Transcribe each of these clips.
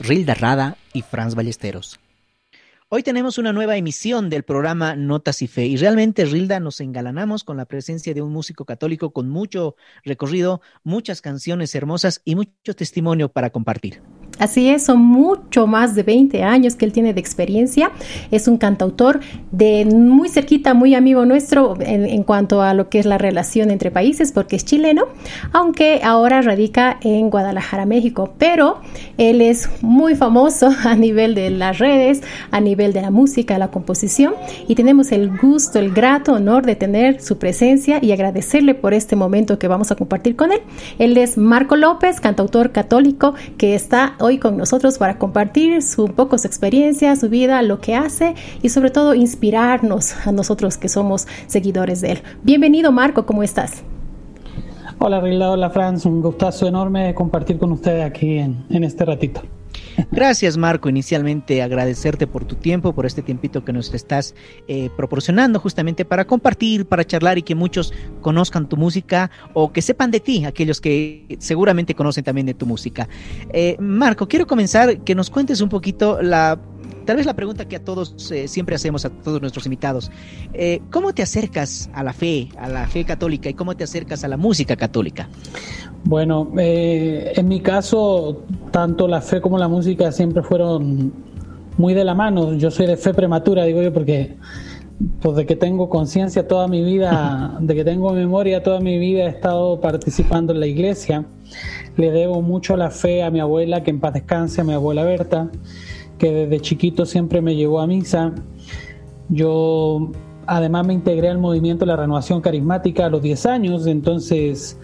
Rilda Rada y Franz Ballesteros. Hoy tenemos una nueva emisión del programa Notas y Fe y realmente, Rilda, nos engalanamos con la presencia de un músico católico con mucho recorrido, muchas canciones hermosas y mucho testimonio para compartir. Así es, son mucho más de 20 años que él tiene de experiencia. Es un cantautor de muy cerquita, muy amigo nuestro en, cuanto a lo que es la relación entre países, porque es chileno, aunque ahora radica en Guadalajara, México. Pero él es muy famoso a nivel de las redes, a nivel de la música, la composición, y tenemos el gusto, el grato honor de tener su presencia y agradecerle por este momento que vamos a compartir con él. Él es Marco López, cantautor católico, que está hoy con nosotros para compartir su, un poco su experiencia, su vida, lo que hace y sobre todo inspirarnos a nosotros que somos seguidores de él. Bienvenido Marco, ¿cómo estás? Hola Rila, hola Franz, un gustazo enorme compartir con ustedes aquí en este ratito. Gracias, Marco. Inicialmente agradecerte por tu tiempo, por este tiempito que nos estás eh, proporcionando justamente para compartir, para charlar y que muchos conozcan tu música o que sepan de ti, aquellos que seguramente conocen también de tu música. Eh, Marco, quiero comenzar que nos cuentes un poquito la tal vez la pregunta que a todos eh, siempre hacemos a todos nuestros invitados, eh, ¿cómo te acercas a la fe, a la fe católica y cómo te acercas a la música católica? Pues en mi caso, tanto la fe como la música siempre fueron muy de la mano. Yo soy de fe prematura, digo yo, porque pues de que tengo conciencia toda mi vida, de que tengo memoria toda mi vida he estado participando en la iglesia. Le debo mucho la fe a mi abuela, que en paz descanse, a mi abuela Berta que desde chiquito siempre me llevó a misa. Yo además me integré al movimiento de la renovación carismática a los 10 años, entonces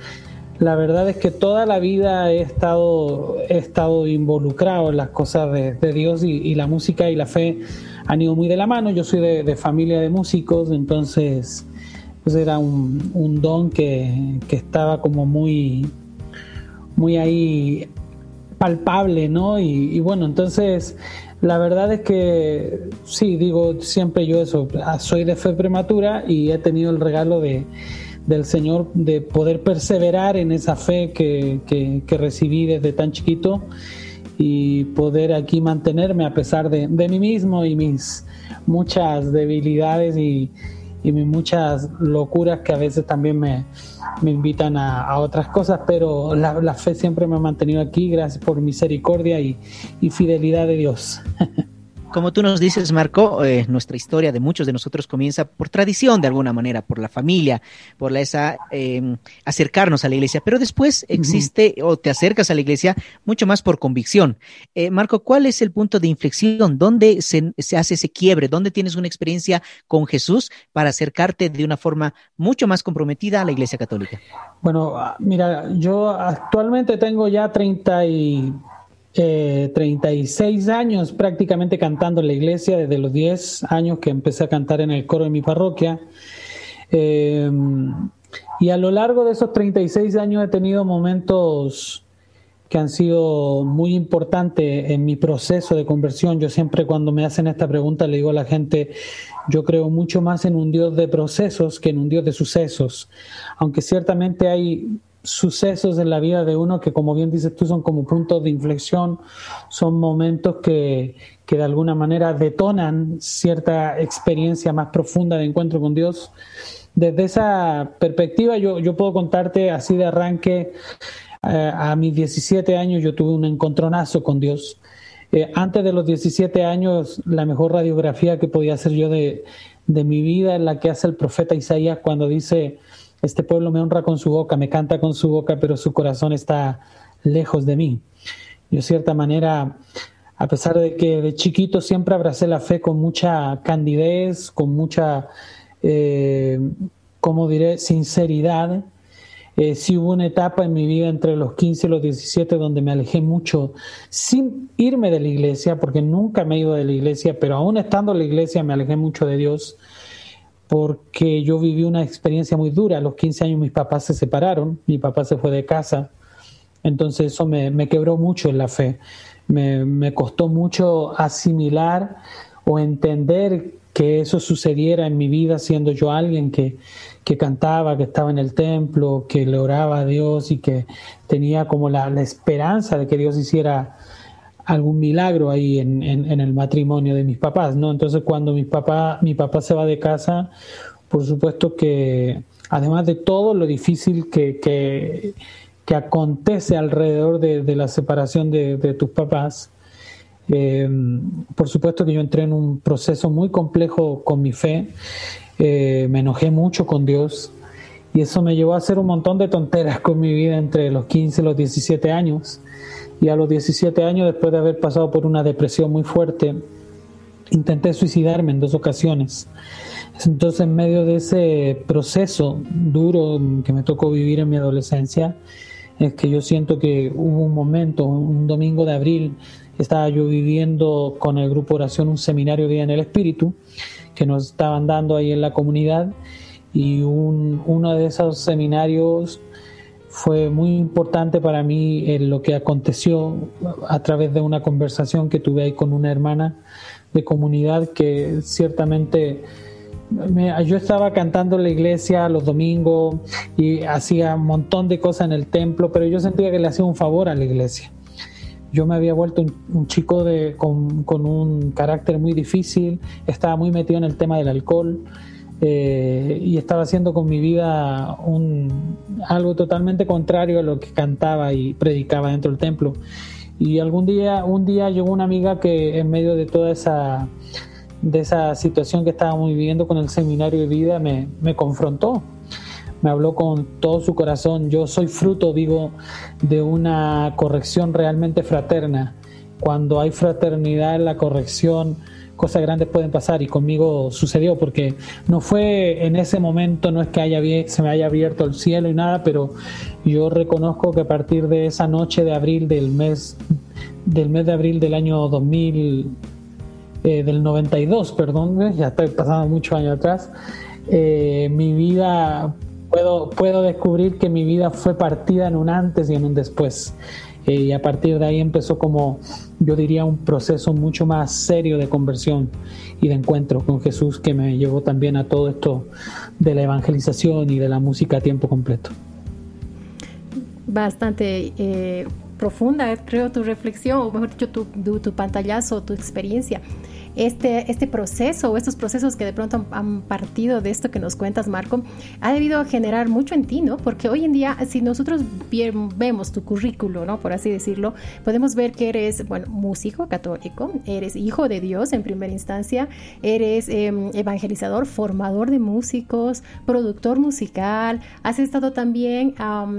la verdad es que toda la vida he estado, he estado involucrado en las cosas de, Dios y, la música y la fe han ido muy de la mano. Yo soy de, familia de músicos, entonces pues era un, don que, que, estaba como muy, muy ahí palpable, ¿no? Y, bueno, entonces la verdad es que sí, digo siempre yo eso, ah, soy de fe prematura y he tenido el regalo de, del Señor de poder perseverar en esa fe que, que, recibí desde tan chiquito y poder aquí mantenerme a pesar de, de mí mismo y mis muchas debilidades y, y mis muchas locuras que a veces también me, me invitan a, otras cosas, pero la, la, fe siempre me ha mantenido aquí, gracias por misericordia y, y fidelidad de Dios. Como tú nos dices, Marco, eh, nuestra historia de muchos de nosotros comienza por tradición, de alguna manera, por la familia, por la, esa em, acercarnos a la iglesia, pero después existe o te acercas a la iglesia mucho más por convicción. Eh, Marco, ¿cuál es el punto de inflexión? ¿Dónde se, se, hace ese quiebre? ¿Dónde tienes una experiencia con Jesús para acercarte de una forma mucho más comprometida a la iglesia católica? Bueno, ah, mira, yo actualmente tengo ya 30 y eh, 36 años prácticamente cantando en la iglesia, desde los 10 años que empecé a cantar en el coro de mi parroquia. Eh, y a lo largo de esos 36 años he tenido momentos que han sido muy importantes en mi proceso de conversión. Yo siempre cuando me hacen esta pregunta le digo a la gente, yo creo mucho más en un Dios de procesos que en un Dios de sucesos, aunque ciertamente hay sucesos en la vida de uno que, como bien dices tú, son como puntos de inflexión, son momentos que, que de alguna manera detonan cierta experiencia más profunda de encuentro con Dios. Desde esa perspectiva, yo, yo puedo contarte así de arranque, eh, a mis 17 años yo tuve un encontronazo con Dios. Eh, antes de los 17 años, la mejor radiografía que podía hacer yo de, de mi vida es la que hace el profeta Isaías cuando dice, este pueblo me honra con su boca, me canta con su boca, pero su corazón está lejos de mí. Yo, de cierta manera, a pesar de que de chiquito siempre abracé la fe con mucha candidez, con mucha, eh, ¿cómo diré?, sinceridad. Eh, sí hubo una etapa en mi vida entre los 15 y los 17 donde me alejé mucho sin irme de la iglesia, porque nunca me he ido de la iglesia, pero aún estando en la iglesia me alejé mucho de Dios porque yo viví una experiencia muy dura. A los 15 años mis papás se separaron, mi papá se fue de casa Entonces eso me, quebró mucho en la fe. Me, me, costó mucho asimilar o entender que eso sucediera en mi vida siendo yo alguien que, que cantaba, que estaba en el templo, que le oraba a Dios y que tenía como la, la esperanza de que Dios hiciera algún milagro ahí en, en, el matrimonio de mis papás, ¿no? Entonces cuando mi papá, mi papá se va de casa, por supuesto que además de todo lo difícil que, que, acontece alrededor de, de la separación de, de tus papás, eh, por supuesto que yo entré en un proceso muy complejo con mi fe, eh, me enojé mucho con Dios y eso me llevó a hacer un montón de tonteras con mi vida entre los 15 y los 17 años. Y a los 17 años, después de haber pasado por una depresión muy fuerte, intenté suicidarme en dos ocasiones. Entonces, en medio de ese proceso duro que me tocó vivir en mi adolescencia, es que yo siento que hubo un momento, un domingo de abril, estaba yo viviendo con el grupo Oración un seminario Vida en el Espíritu que nos estaban dando ahí en la comunidad y un, uno de esos seminarios fue muy importante para mí lo que aconteció a través de una conversación que tuve ahí con una hermana de comunidad que ciertamente yo estaba cantando en la iglesia los domingos y hacía un montón de cosas en el templo, pero yo sentía que le hacía un favor a la iglesia. Yo me había vuelto un, chico de, con, con, un carácter muy difícil, estaba muy metido en el tema del alcohol, eh, y estaba haciendo con mi vida un, algo totalmente contrario a lo que cantaba y predicaba dentro del templo. Y algún día, un día llegó una amiga que en medio de toda esa, de esa situación que estábamos viviendo con el seminario de vida me, me confrontó. Me habló con todo su corazón. Yo soy fruto, digo, de una corrección realmente fraterna. Cuando hay fraternidad en la corrección, cosas grandes pueden pasar y conmigo sucedió porque no fue en ese momento, no es que haya, se me haya abierto el cielo y nada, pero yo reconozco que a partir de esa noche de abril del mes, del mes de abril del año 2000, eh, del 92, perdón, ya estoy pasando muchos años atrás, eh, mi vida, puedo, puedo descubrir que mi vida fue partida en un antes y en un después. Eh, y a partir de ahí empezó como, yo diría, un proceso mucho más serio de conversión y de encuentro con Jesús que me llevó también a todo esto de la evangelización y de la música a tiempo completo. Bastante eh, profunda, creo, tu reflexión, o mejor dicho, tu, tu, tu pantallazo, tu experiencia este, este proceso o estos procesos que de pronto han, partido de esto que nos cuentas, Marco, ha debido generar mucho en ti, ¿no? Porque hoy en día, si nosotros vemos tu currículo, ¿no? Por así decirlo, podemos ver que eres, bueno, músico católico, eres hijo de Dios en primera instancia, eres em, evangelizador, formador de músicos, productor musical, has estado también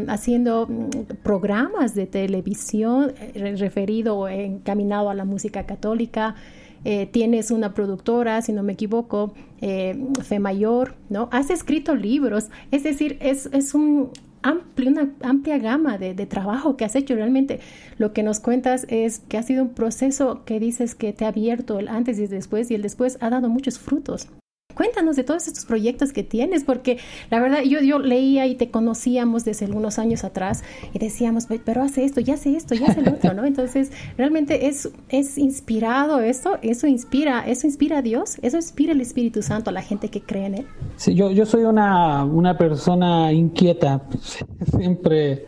haciendo mm, programas de televisión eh, referido o encaminado a la música católica. Eh, tienes una productora, si no me equivoco, eh, Fe Mayor, ¿no? Has escrito libros, es decir, es, es un amplio, una amplia gama de, de, trabajo que has hecho. Realmente lo que nos cuentas es que ha sido un proceso que dices que te ha abierto el antes y el después y el después ha dado muchos frutos. Cuéntanos de todos estos proyectos que tienes, porque la verdad yo, yo leía y te conocíamos desde algunos años atrás y decíamos, pero hace esto, ya hace esto, ya hace lo otro, ¿no? Entonces, realmente es, es inspirado esto, eso inspira, eso inspira a Dios, eso inspira el Espíritu Santo a la gente que cree en Él. Sí, yo, yo soy una, una persona inquieta, siempre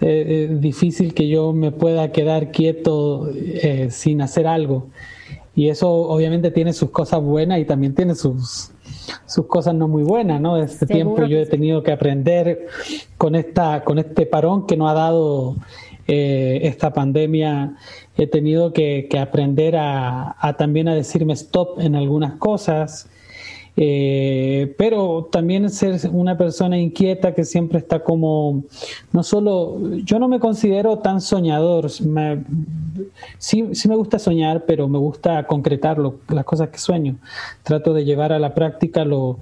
eh, eh, difícil que yo me pueda quedar quieto eh, sin hacer algo. Y eso obviamente tiene sus cosas buenas y también tiene sus, sus cosas no muy buenas, ¿no? Este tiempo yo he tenido que aprender con, esta, con este parón que nos ha dado eh, esta pandemia, he tenido que, que aprender a, a, también a decirme stop en algunas cosas eh, pero también ser una persona inquieta que siempre está como, no solo, yo no me considero tan soñador, sí, sí me gusta soñar, pero me gusta concretar las cosas que sueño, trato de llevar a la práctica lo,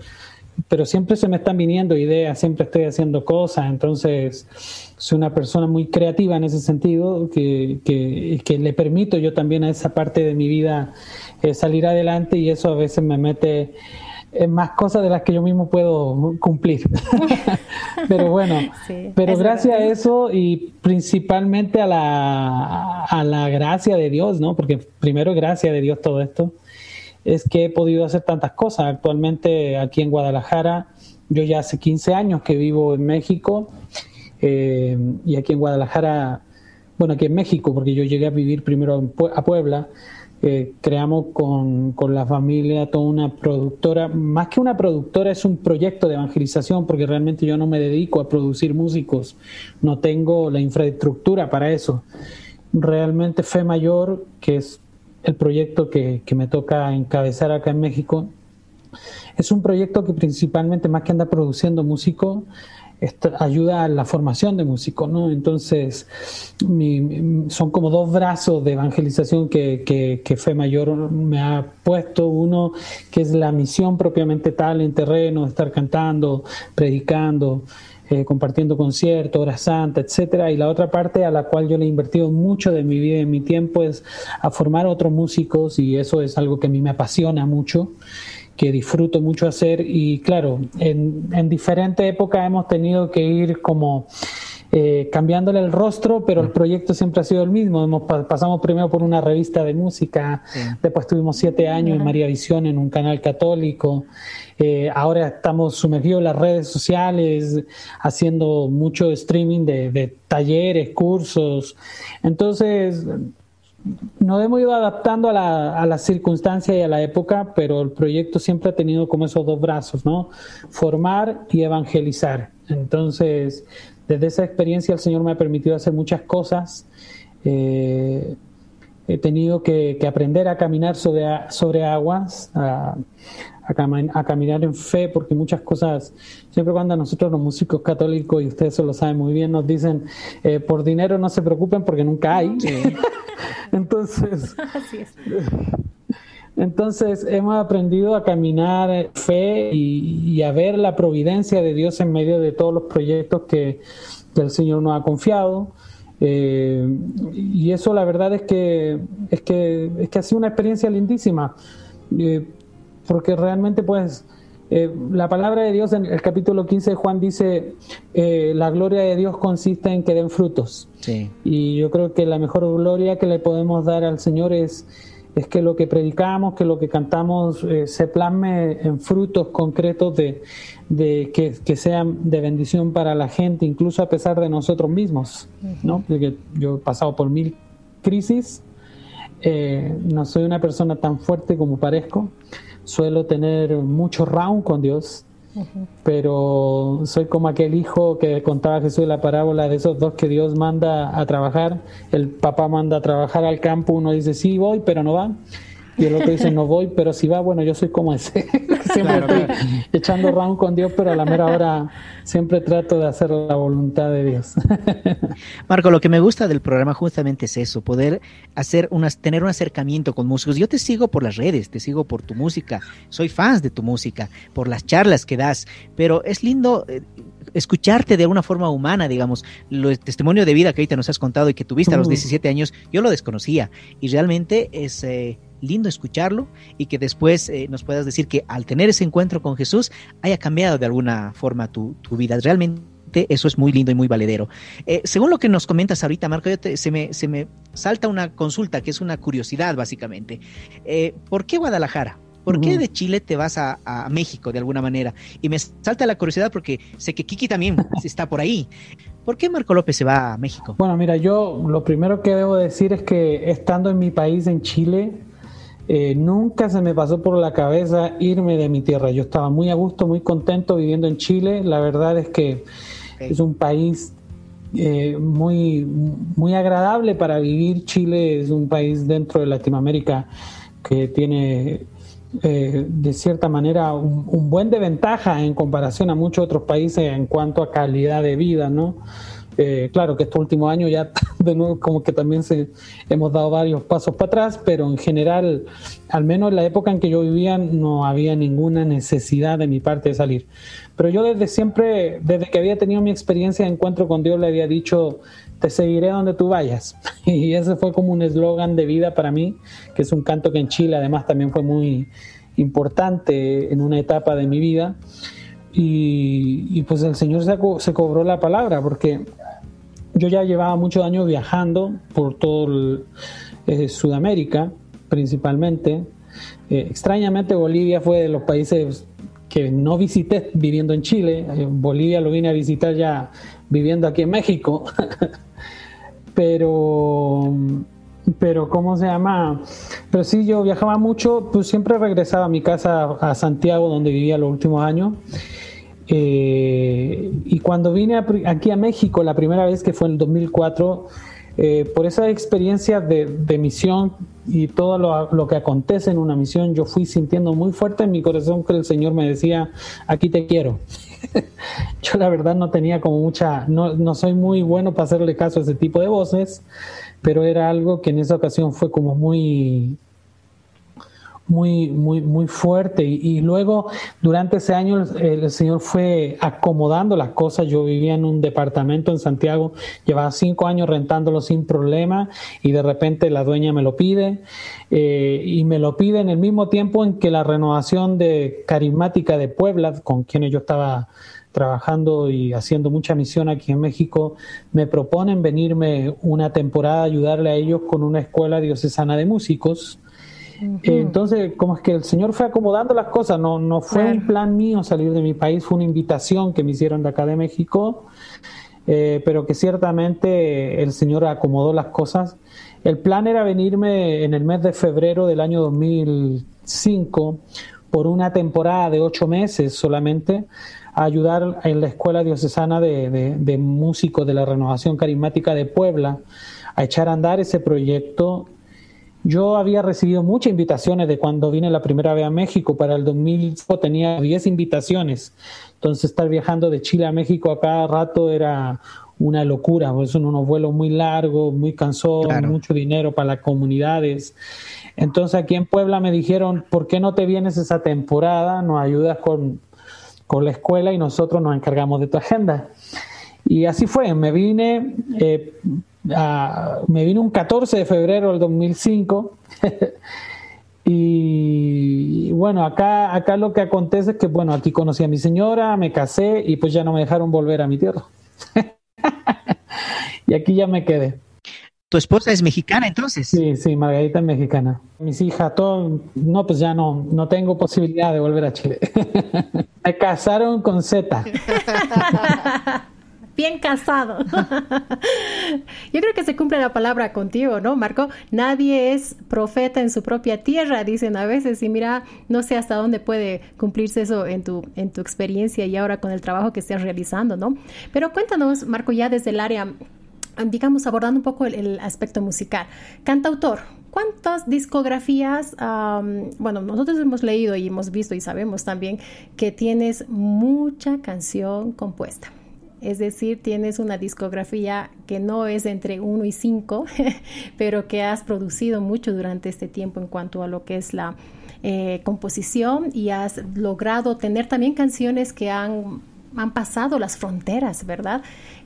pero siempre se me están viniendo ideas, siempre estoy haciendo cosas, entonces soy una persona muy creativa en ese sentido, que, que, que le permito yo también a esa parte de mi vida eh, salir adelante y eso a veces me mete es más cosas de las que yo mismo puedo cumplir. pero bueno, pero gracias a eso y principalmente a la, a la gracia de Dios, ¿no? Porque primero gracia de Dios todo esto, es que he podido hacer tantas cosas. Actualmente aquí en Guadalajara, yo ya hace 15 años que vivo en México eh, y aquí en Guadalajara, bueno, aquí en México, porque yo llegué a vivir primero a Puebla creamos con, con, la familia toda una productora, más que una productora es un proyecto de evangelización porque realmente yo no me dedico a producir músicos, no tengo la infraestructura para eso. Realmente Fe Mayor, que es el proyecto que, que me toca encabezar acá en México, es un proyecto que principalmente más que anda produciendo músicos, ayuda a la formación de músicos, ¿no? Entonces, son como dos brazos de evangelización que, que, Fe Mayor me ha puesto. Uno que es la misión propiamente tal en terreno, estar cantando, predicando, eh, compartiendo conciertos, horas santas, etcétera. Y la otra parte a la cual yo le he invertido mucho de mi vida y mi tiempo es a formar otros músicos y eso es algo que a mí me apasiona mucho que disfruto mucho hacer y claro, en, en diferentes épocas hemos tenido que ir como eh, cambiándole el rostro, pero el mm. proyecto siempre ha sido el mismo. Hemos, pasamos primero por una revista de música, después tuvimos siete años en María Visión en un canal católico, eh, ahora estamos sumergidos en las redes sociales, haciendo mucho streaming de, de talleres, cursos. Entonces, nos hemos ido adaptando a la, a circunstancia y a la época, pero el proyecto siempre ha tenido como esos dos brazos, ¿no? Formar y evangelizar. Entonces, desde esa experiencia el Señor me ha permitido hacer muchas cosas. Eh, he tenido que, aprender a caminar sobre, sobre aguas, a, a, caminar en fe, porque muchas cosas, siempre cuando nosotros los músicos católicos, y ustedes eso lo saben muy bien, nos dicen, eh, por dinero no se preocupen porque nunca hay. entonces, entonces hemos aprendido a caminar fe y, a ver la providencia de Dios en medio de todos los proyectos que, el Señor nos ha confiado. Eh, y eso la verdad es que es que es que ha sido una experiencia lindísima. Eh, porque realmente pues eh, la palabra de Dios en el capítulo 15 de Juan dice, eh, la gloria de Dios consiste en que den frutos. Y yo creo que la mejor gloria que le podemos dar al Señor es, es que lo que predicamos, que lo que cantamos eh, se plasme en frutos concretos de, de que, que, sean de bendición para la gente, incluso a pesar de nosotros mismos. ¿no? Porque yo he pasado por mil crisis, no soy una persona tan fuerte como parezco suelo tener mucho round con Dios, pero soy como aquel hijo que contaba Jesús la parábola de esos dos que Dios manda a trabajar, el papá manda a trabajar al campo, uno dice sí voy, pero no va y el otro dice, no voy, pero si va, bueno, yo soy como ese. siempre estoy echando round con Dios, pero a la mera hora siempre trato de hacer la voluntad de Dios. Marco, lo que me gusta del programa justamente es eso, poder hacer unas, tener un acercamiento con músicos. Yo te sigo por las redes, te sigo por tu música, soy fan de tu música, por las charlas que das, pero es lindo eh, escucharte de una forma humana, digamos, el testimonio de vida que ahorita nos has contado y que tuviste a los 17 años, yo lo desconocía y realmente es... Eh, lindo escucharlo y que después eh, nos puedas decir que al tener ese encuentro con Jesús haya cambiado de alguna forma tu, vida. Realmente eso es muy lindo y muy valedero. Eh, según lo que nos comentas ahorita, Marco, se, me, se me salta una consulta que es una curiosidad básicamente. Eh, ¿Por qué Guadalajara? ¿Por qué de Chile te vas a, a, México de alguna manera? Y me salta la curiosidad porque sé que Kiki también está por ahí. ¿Por qué Marco López se va a México? Bueno, mira, yo lo primero que debo decir es que estando en mi país, en Chile, eh, nunca se me pasó por la cabeza irme de mi tierra. Yo estaba muy a gusto, muy contento viviendo en Chile. La verdad es que es un país eh, muy, muy agradable para vivir. Chile es un país dentro de Latinoamérica que tiene eh, de cierta manera un, un, buen de ventaja en comparación a muchos otros países en cuanto a calidad de vida, ¿no? Eh, claro que estos últimos años ya de nuevo como que también se, hemos dado varios pasos para atrás, pero en general, al menos en la época en que yo vivía, no había ninguna necesidad de mi parte de salir. Pero yo desde siempre, desde que había tenido mi experiencia de encuentro con Dios, le había dicho, te seguiré donde tú vayas. Y ese fue como un eslogan de vida para mí, que es un canto que en Chile además también fue muy importante en una etapa de mi vida. Y, pues el Señor se, cobró la palabra, porque yo ya llevaba muchos años viajando por todo eh, Sudamérica, principalmente. Eh, extrañamente Bolivia fue de los países que no visité viviendo en Chile. Eh, Bolivia lo vine a visitar ya viviendo aquí en México. pero pero ¿cómo se llama? Pero sí, yo viajaba mucho, pues siempre regresaba a mi casa a Santiago, donde vivía los últimos años. Eh, y cuando vine aquí a México, la primera vez que fue en el 2004, eh, por esa experiencia de, misión y todo lo, que acontece en una misión, yo fui sintiendo muy fuerte en mi corazón que el Señor me decía, aquí te quiero. yo la verdad no tenía como mucha, no, no soy muy bueno para hacerle caso a ese tipo de voces, pero era algo que en esa ocasión fue como muy muy, muy, muy fuerte. Y, luego, durante ese año, el, Señor fue acomodando las cosas. Yo vivía en un departamento en Santiago, llevaba cinco años rentándolo sin problema, y de repente la dueña me lo pide, eh, y me lo pide en el mismo tiempo en que la renovación de carismática de Puebla, con quienes yo estaba trabajando y haciendo mucha misión aquí en México, me proponen venirme una temporada a ayudarle a ellos con una escuela diocesana de músicos. Entonces, como es que el Señor fue acomodando las cosas, no, no fue un plan mío salir de mi país, fue una invitación que me hicieron de acá de México, eh, pero que ciertamente el Señor acomodó las cosas. El plan era venirme en el mes de febrero del año 2005 por una temporada de ocho meses solamente a ayudar en la Escuela Diocesana de, Músicos de la Renovación Carismática de Puebla a echar a andar ese proyecto. Yo había recibido muchas invitaciones de cuando vine la primera vez a México. Para el 2000 tenía 10 invitaciones. Entonces estar viajando de Chile a México a cada rato era una locura. Son unos vuelos muy largos, muy cansados, mucho dinero para las comunidades. Entonces aquí en Puebla me dijeron, ¿por qué no te vienes esa temporada? Nos ayudas con con la escuela y nosotros nos encargamos de tu agenda. Y así fue, me vine, eh, me vine un 14 de febrero del 2005 y bueno, acá, acá lo que acontece es que bueno, aquí conocí a mi señora, me casé y pues ya no me dejaron volver a mi tierra. y aquí ya me quedé. ¿Tu esposa es mexicana entonces? Sí, sí, Margarita es mexicana. Mis hijas, todo, no, pues ya no, no tengo posibilidad de volver a Chile. Me casaron con Z. Bien casado. Yo creo que se cumple la palabra contigo, ¿no, Marco? Nadie es profeta en su propia tierra, dicen a veces, y mira, no sé hasta dónde puede cumplirse eso en tu, en tu experiencia y ahora con el trabajo que estás realizando, ¿no? Pero cuéntanos, Marco, ya desde el área digamos, abordando un poco el, aspecto musical. Cantautor, ¿cuántas discografías? bueno, nosotros hemos leído y hemos visto y sabemos también que tienes mucha canción compuesta. Es decir, tienes una discografía que no es entre 1 y 5, pero que has producido mucho durante este tiempo en cuanto a lo que es la eh, composición y has logrado tener también canciones que han, han pasado las fronteras, ¿verdad?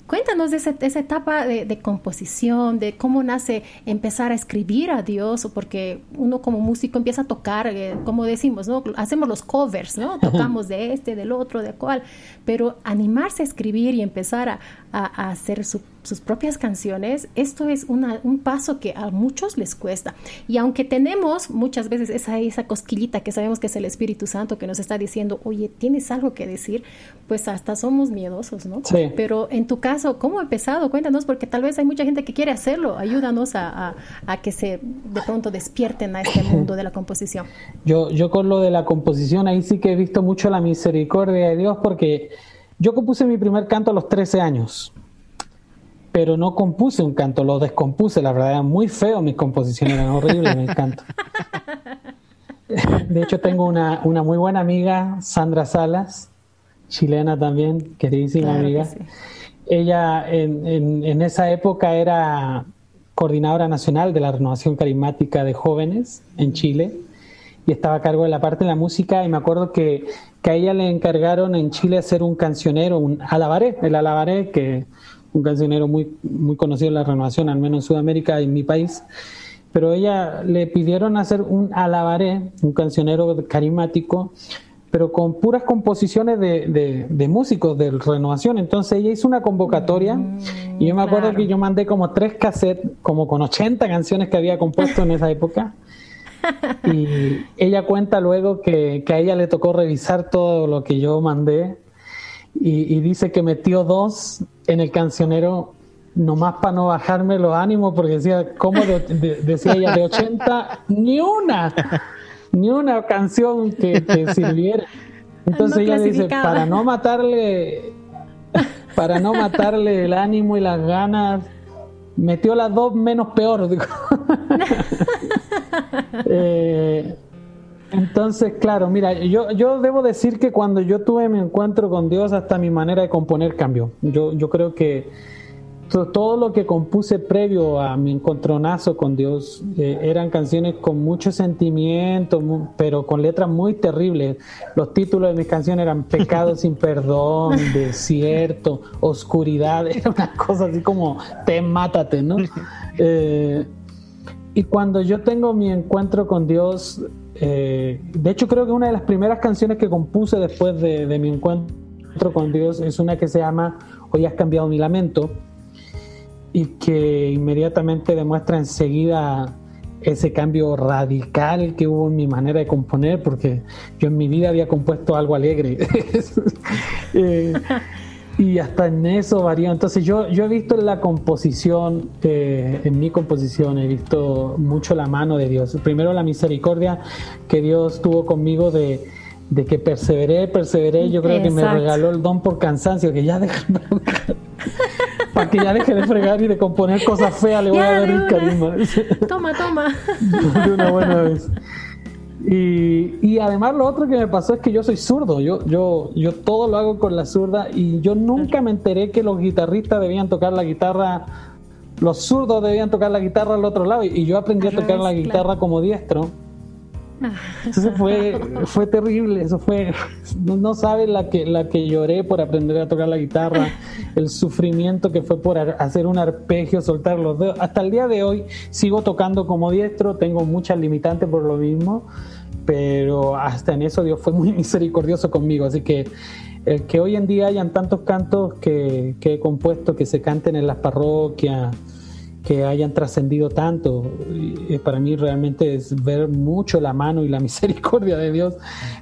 Cuéntanos de, esa etapa de, composición, de cómo nace empezar a escribir a Dios, porque uno como músico empieza a tocar, eh, como decimos, ¿no? Hacemos los covers, ¿no? Tocamos de este, del otro, de cual, pero animarse a escribir y empezar a, a, hacer sus propias canciones, esto es un paso que a muchos les cuesta. Y aunque tenemos muchas veces esa, esa cosquillita que sabemos que es el Espíritu Santo que nos está diciendo, oye, tienes algo que decir, pues hasta somos miedosos, ¿no? Sí. Pero en tu caso, ¿cómo ha empezado? Cuéntanos, porque tal vez hay mucha gente que quiere hacerlo. Ayúdanos a, a, que se de pronto despierten a este mundo de la composición. Yo, yo con lo de la composición, ahí sí que he visto mucho la misericordia de Dios porque yo compuse mi primer canto a los 13 años, pero no compuse un canto, lo descompuse, la verdad, eran muy feo mis composiciones, eran horribles mis cantos. De hecho, tengo una, una, muy buena amiga, Sandra Salas, chilena también, queridísima amiga. Ella en, en, en esa época era coordinadora nacional de la renovación carismática de jóvenes en Chile y estaba a cargo de la parte de la música y me acuerdo que, que a ella le encargaron en Chile hacer un cancionero, un alabaré, el alabaré, que un cancionero muy, muy conocido en la renovación, al menos en Sudamérica, en mi país. pero ella le pidieron hacer un alabaré, un cancionero carismático, pero con puras composiciones de, de, músicos de renovación. Entonces ella hizo una convocatoria mm, y yo me acuerdo que yo mandé como tres cassettes, como con 80 canciones que había compuesto en esa época. Y ella cuenta luego que, que, a ella le tocó revisar todo lo que yo mandé y, dice que metió dos en el cancionero nomás para no bajarme los ánimos porque decía, ¿cómo decía ella? De 80, ni una ni una canción que, sirviera. Entonces ella dice, para no matarle, para no matarle el ánimo y las ganas, metió las dos menos peor. Eh, entonces, claro, mira, yo, yo debo decir que cuando yo tuve mi encuentro con Dios, hasta mi manera de componer cambió. Yo, yo creo que todo lo que compuse previo a mi encontronazo con Dios eh, eran canciones con mucho sentimiento, pero con letras muy terribles. Los títulos de mis canciones eran Pecado sin perdón, Desierto, Oscuridad, era una cosa así como Te mátate, ¿no? Eh, y cuando yo tengo mi encuentro con Dios, eh, de hecho creo que una de las primeras canciones que compuse después de, mi encuentro con Dios es una que se llama Hoy has cambiado mi lamento y que inmediatamente demuestra enseguida ese cambio radical que hubo en mi manera de componer, porque yo en mi vida había compuesto algo alegre. Eh, y hasta en eso varió. Entonces yo, yo he visto en la composición, eh, en mi composición, he visto mucho la mano de Dios. Primero la misericordia que Dios tuvo conmigo de, de que perseveré, perseveré. Yo creo que me regaló el don por cansancio, que ya deja para que ya deje de fregar y de componer cosas feas, le voy a dar el carisma. Toma, toma. De una buena vez. Y, y, además lo otro que me pasó es que yo soy zurdo, yo, yo, yo todo lo hago con la zurda y yo nunca me enteré que los guitarristas debían tocar la guitarra, los zurdos debían tocar la guitarra al otro lado y yo aprendí a tocar la guitarra como diestro entonces fue, fue terrible, eso fue, no, no sabes la que, la que lloré por aprender a tocar la guitarra, el sufrimiento que fue por hacer un arpegio, soltar los dedos. Hasta el día de hoy sigo tocando como diestro, tengo muchas limitantes por lo mismo, pero hasta en eso Dios fue muy misericordioso conmigo, así que el que hoy en día hayan tantos cantos que, que he compuesto que se canten en las parroquias, que hayan trascendido tanto. Y para mí realmente es ver mucho la mano y la misericordia de Dios.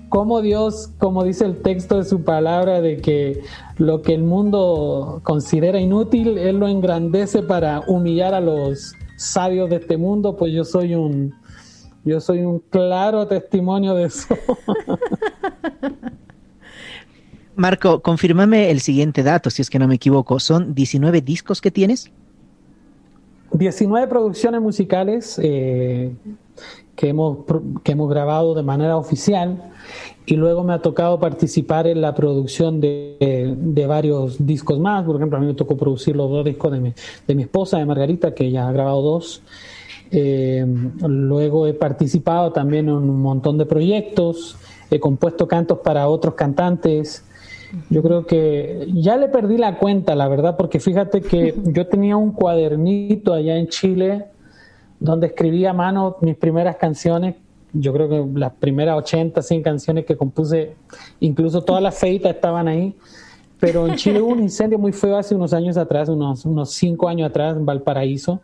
Como Dios, como dice el texto de su palabra, de que lo que el mundo considera inútil, Él lo engrandece para humillar a los sabios de este mundo, pues yo soy un, yo soy un claro testimonio de eso. Marco, confírmame el siguiente dato, si es que no me equivoco. ¿Son 19 discos que tienes? 19 producciones musicales eh, que, hemos, que hemos grabado de manera oficial y luego me ha tocado participar en la producción de, de, varios discos más. Por ejemplo, a mí me tocó producir los dos discos de mi, de mi esposa, de Margarita, que ya ha grabado dos. Eh, luego he participado también en un montón de proyectos, he compuesto cantos para otros cantantes. Yo creo que ya le perdí la cuenta, la verdad, porque fíjate que yo tenía un cuadernito allá en Chile donde escribía a mano mis primeras canciones. Yo creo que las primeras 80, 100 canciones que compuse, incluso todas las feitas estaban ahí. Pero en Chile hubo un incendio muy feo hace unos años atrás, unos, unos cinco años atrás, en Valparaíso,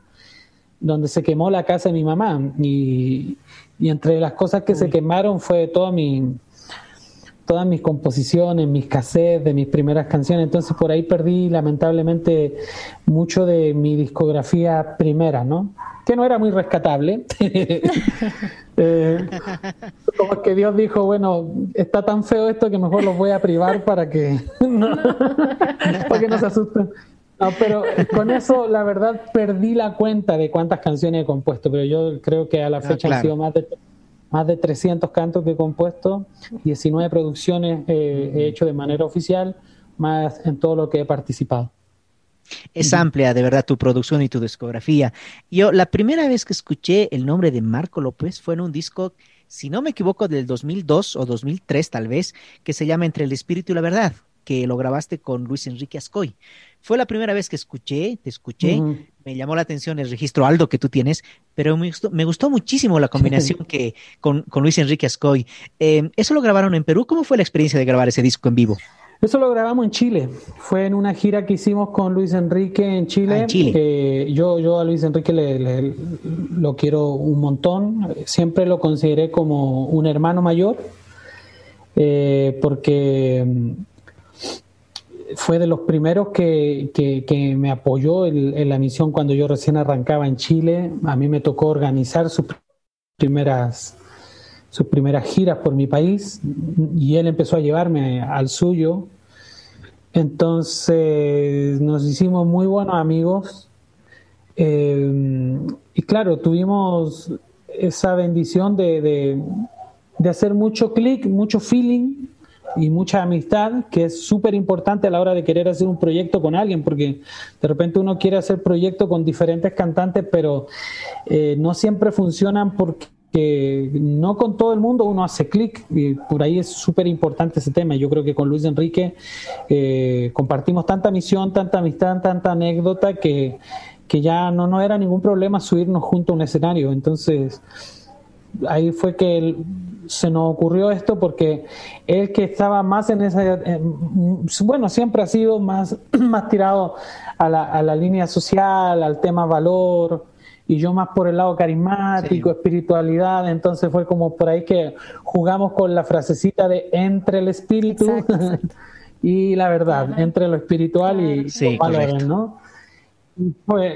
donde se quemó la casa de mi mamá. Y, y entre las cosas que se quemaron fue toda mi, todas mis composiciones, mis cassettes de mis primeras canciones, entonces por ahí perdí lamentablemente mucho de mi discografía primera, ¿no? Que no era muy rescatable. eh, como que Dios dijo, bueno, está tan feo esto que mejor los voy a privar para que no, para que no se asusten. No, pero con eso, la verdad, perdí la cuenta de cuántas canciones he compuesto, pero yo creo que a la ah, fecha han sido más de más de 300 cantos que he compuesto, 19 producciones eh, he hecho de manera oficial, más en todo lo que he participado. Es amplia, de verdad, tu producción y tu discografía. Yo, la primera vez que escuché el nombre de Marco López fue en un disco, si no me equivoco, del 2002 o 2003 tal vez, que se llama Entre el Espíritu y la Verdad que lo grabaste con Luis Enrique Ascoy. Fue la primera vez que escuché, te escuché, me llamó la atención el registro Aldo que tú tienes, pero me gustó, me gustó muchísimo la combinación que con, con Luis Enrique Ascoy. Eh, ¿Eso lo grabaron en Perú? ¿Cómo fue la experiencia de grabar ese disco en vivo? Eso lo grabamos en Chile. Fue en una gira que hicimos con Luis Enrique en Chile. Ah, yo, yo a Luis Enrique le, lo quiero un montón. Siempre lo consideré como un hermano mayor. Eh, porque fue de los primeros que, que, me apoyó en, la misión cuando yo recién arrancaba en Chile. A mí me tocó organizar sus primeras sus primeras giras por mi país y él empezó a llevarme al suyo. Entonces nos hicimos muy buenos amigos eh, y claro, tuvimos esa bendición de, de, hacer mucho clic, mucho feeling y mucha amistad, que es súper importante a la hora de querer hacer un proyecto con alguien, porque de repente uno quiere hacer proyecto con diferentes cantantes, pero eh, no siempre funcionan porque que no con todo el mundo uno hace clic y por ahí es súper importante ese tema. Yo creo que con Luis Enrique eh, compartimos tanta misión, tanta amistad, tanta anécdota que, que ya no, no era ningún problema subirnos junto a un escenario. Entonces ahí fue que se nos ocurrió esto porque él que estaba más en esa, bueno, siempre ha sido más, más tirado a la, a la línea social, al tema valor y yo más por el lado carismático, espiritualidad, entonces fue como por ahí que jugamos con la frasecita de entre el espíritu y la verdad, entre lo espiritual y los valores, ¿no?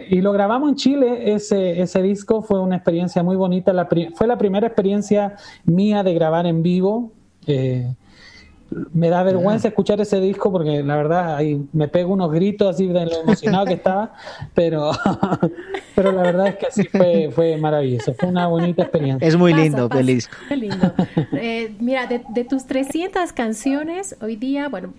Y, lo grabamos en Chile, ese, ese disco fue una experiencia muy bonita, la, fue la primera experiencia mía de grabar en vivo. Eh, me da vergüenza escuchar ese disco porque la verdad ahí me pego unos gritos así de lo emocionado que estaba, pero, pero la verdad es que así fue, fue maravilloso, fue una bonita experiencia. Es muy lindo el disco. lindo. Eh, mira, de, tus 300 canciones, hoy día, bueno,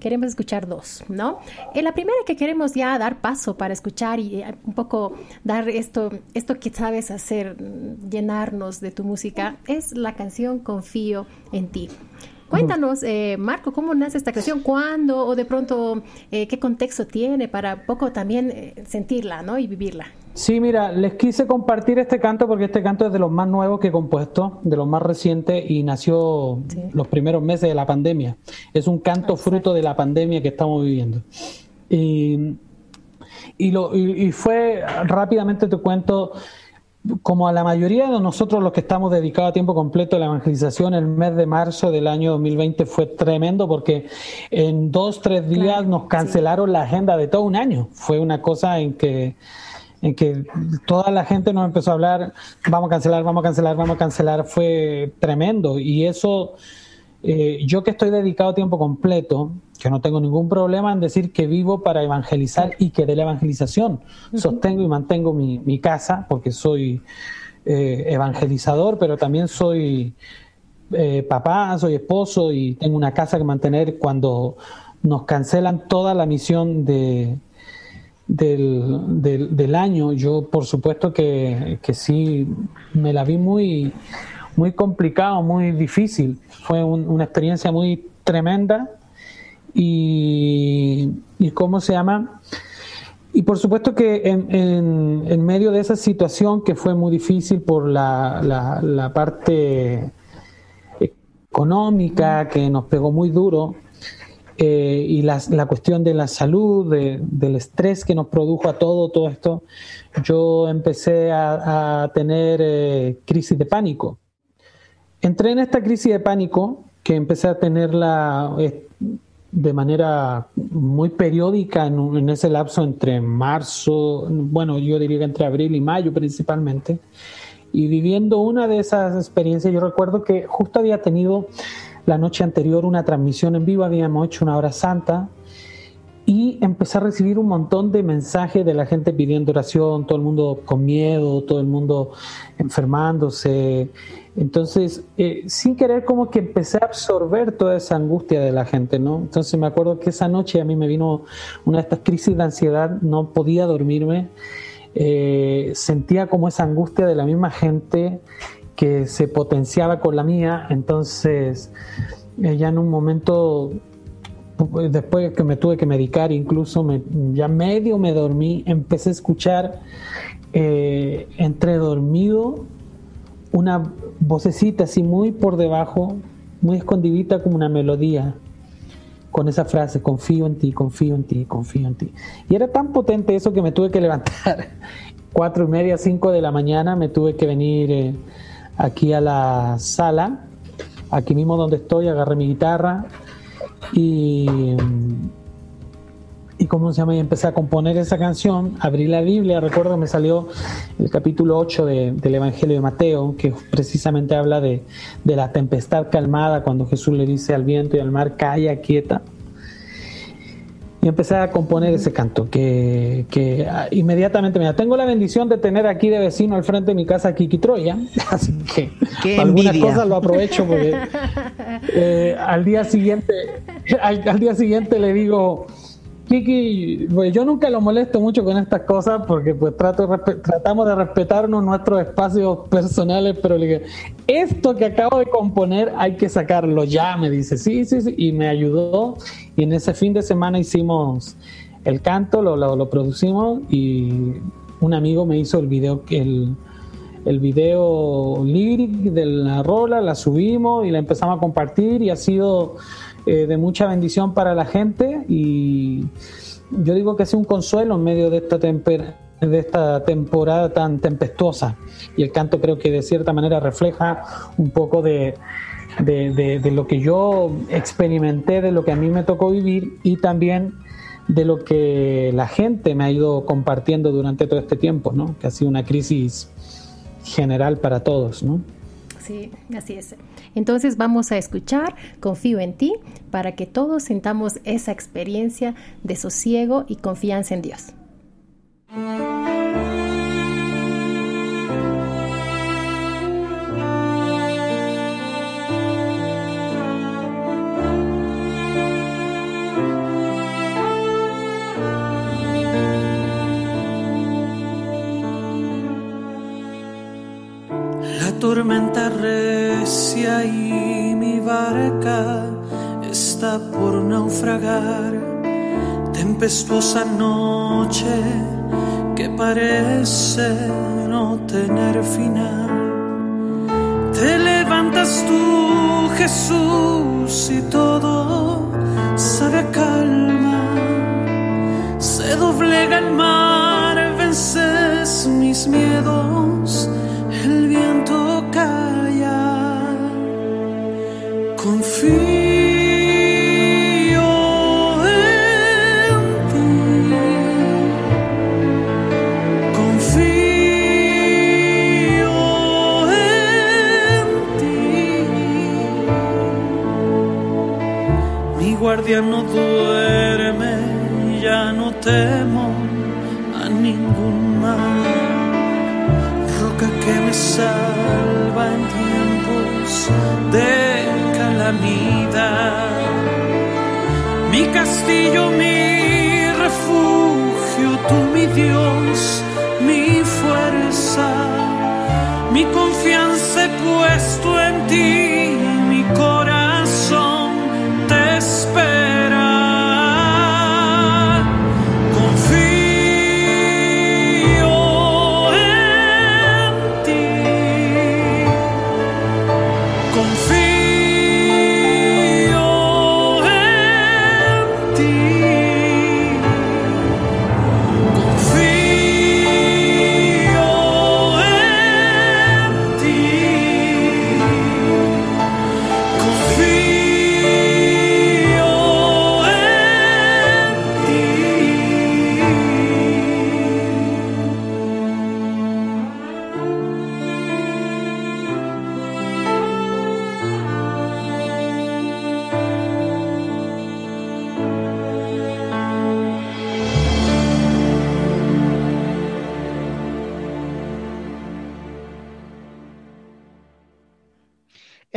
queremos escuchar dos, ¿no? En la primera que queremos ya dar paso para escuchar y eh, un poco dar esto, esto que sabes hacer, llenarnos de tu música, es la canción Confío en ti. Cuéntanos, eh, Marco, ¿cómo nace esta canción? ¿Cuándo? O de pronto, eh, ¿qué contexto tiene para poco también eh, sentirla ¿no? y vivirla? Sí, mira, les quise compartir este canto porque este canto es de los más nuevos que he compuesto, de los más recientes y nació los primeros meses de la pandemia. Es un canto fruto de la pandemia que estamos viviendo. Y, y, lo, y fue, rápidamente te cuento, como a la mayoría de nosotros los que estamos dedicados a tiempo completo a la evangelización, el mes de marzo del año 2020 fue tremendo porque en dos, tres días nos cancelaron la agenda de todo un año. Fue una cosa en que, en que toda la gente nos empezó a hablar, vamos a cancelar, vamos a cancelar, vamos a cancelar. Fue tremendo. Y eso, eh, yo que estoy dedicado a tiempo completo, que no tengo ningún problema en decir que vivo para evangelizar y que de la evangelización sostengo y mantengo mi, casa, porque soy eh, evangelizador, pero también soy eh, papá, soy esposo y tengo una casa que mantener cuando nos cancelan toda la misión de, del, año. Yo, por supuesto, que, que sí me la vi muy, muy complicado, muy difícil. Fue una experiencia muy tremenda y, cómo se llama. Y por supuesto que en, en, medio de esa situación que fue muy difícil por la, la, parte económica que nos pegó muy duro eh, y la, la, cuestión de la salud, del estrés que nos produjo a todo, todo esto, yo empecé a, tener eh, crisis de pánico. Entré en esta crisis de pánico que empecé a tenerla de manera muy periódica en, ese lapso entre marzo, bueno, yo diría que entre abril y mayo principalmente, y viviendo una de esas experiencias, yo recuerdo que justo había tenido la noche anterior una transmisión en vivo, habíamos hecho una hora santa, y empecé a recibir un montón de mensajes de la gente pidiendo oración, todo el mundo con miedo, todo el mundo enfermándose, entonces, eh, sin querer como que empecé a absorber toda esa angustia de la gente, ¿no? Entonces me acuerdo que esa noche a mí me vino una de estas crisis de ansiedad, no podía dormirme, eh, sentía como esa angustia de la misma gente que se potenciaba con la mía, entonces eh, ya en un momento después que me tuve que medicar, incluso me, ya medio me dormí, empecé a escuchar eh, entre dormido una vocecita así muy por debajo, muy escondidita como una melodía, con esa frase, confío en ti, confío en ti, confío en ti. Y era tan potente eso que me tuve que levantar cuatro y media, cinco de la mañana, me tuve que venir eh, aquí a la sala, aquí mismo donde estoy, agarré mi guitarra y y cómo se llama, y empecé a componer esa canción, abrí la Biblia, recuerdo que me salió el capítulo 8 del Evangelio de Mateo, que precisamente habla de, la tempestad calmada, cuando Jesús le dice al viento y al mar, calla, quieta. Y empecé a componer ese canto, que, que inmediatamente, mira, tengo la bendición de tener aquí de vecino al frente de mi casa Kiki Troya, así que algunas cosas lo aprovecho porque eh, al día siguiente, al día siguiente le digo, Kiki, pues yo nunca lo molesto mucho con estas cosas porque pues trato tratamos de respetarnos nuestros espacios personales, pero le dije, esto que acabo de componer hay que sacarlo ya, me dice, sí, sí, sí, y me ayudó. Y en ese fin de semana hicimos el canto, lo, lo, producimos y un amigo me hizo el video, el, el video lyric de la rola, la subimos y la empezamos a compartir y ha sido eh, de mucha bendición para la gente y yo digo que es un consuelo en medio de esta, de esta temporada tan tempestuosa y el canto creo que de cierta manera refleja un poco de, de, lo que yo experimenté, de lo que a mí me tocó vivir y también de lo que la gente me ha ido compartiendo durante todo este tiempo, ¿no? que ha sido una crisis general para todos. ¿no? Sí, así es. Entonces vamos a escuchar Confío en ti para que todos sintamos esa experiencia de sosiego y confianza en Dios. tormenta recia y mi barca está por naufragar. Tempestuosa noche que parece no tener final. Te levantas tú, Jesús, y todo sabe calma. Se doblega el mar, vences mis miedos el viento calla.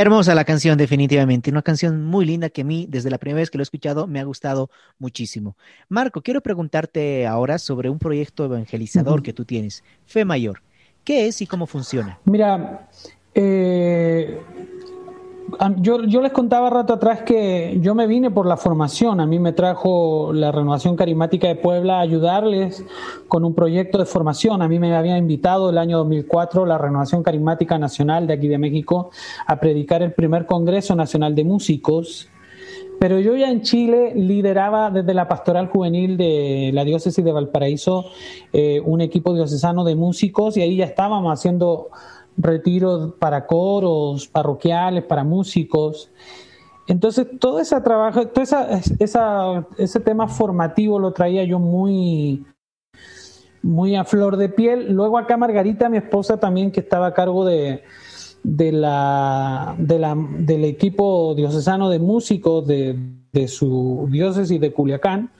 Hermosa la canción, definitivamente. Una canción muy linda que a mí, desde la primera vez que lo he escuchado, me ha gustado muchísimo. Marco, quiero preguntarte ahora sobre un proyecto evangelizador que tú tienes, Fe Mayor. ¿Qué es y cómo funciona? Mira, eh, yo, yo les contaba rato atrás que yo me vine por la formación. A mí me trajo la Renovación Carismática de Puebla a ayudarles con un proyecto de formación. A mí me había invitado el año 2004 la Renovación Carismática Nacional de aquí de México a predicar el primer Congreso Nacional de Músicos. Pero yo ya en Chile lideraba desde la pastoral juvenil de la diócesis de Valparaíso eh, un equipo diocesano de músicos y ahí ya estábamos haciendo retiros para coros, parroquiales, para músicos. Entonces, todo ese trabajo, todo esa, ese tema formativo lo traía yo muy, muy a flor de piel. Luego acá Margarita, mi esposa también, que estaba a cargo de, de la, de la, del equipo diocesano de músicos de, de su diócesis de Culiacán,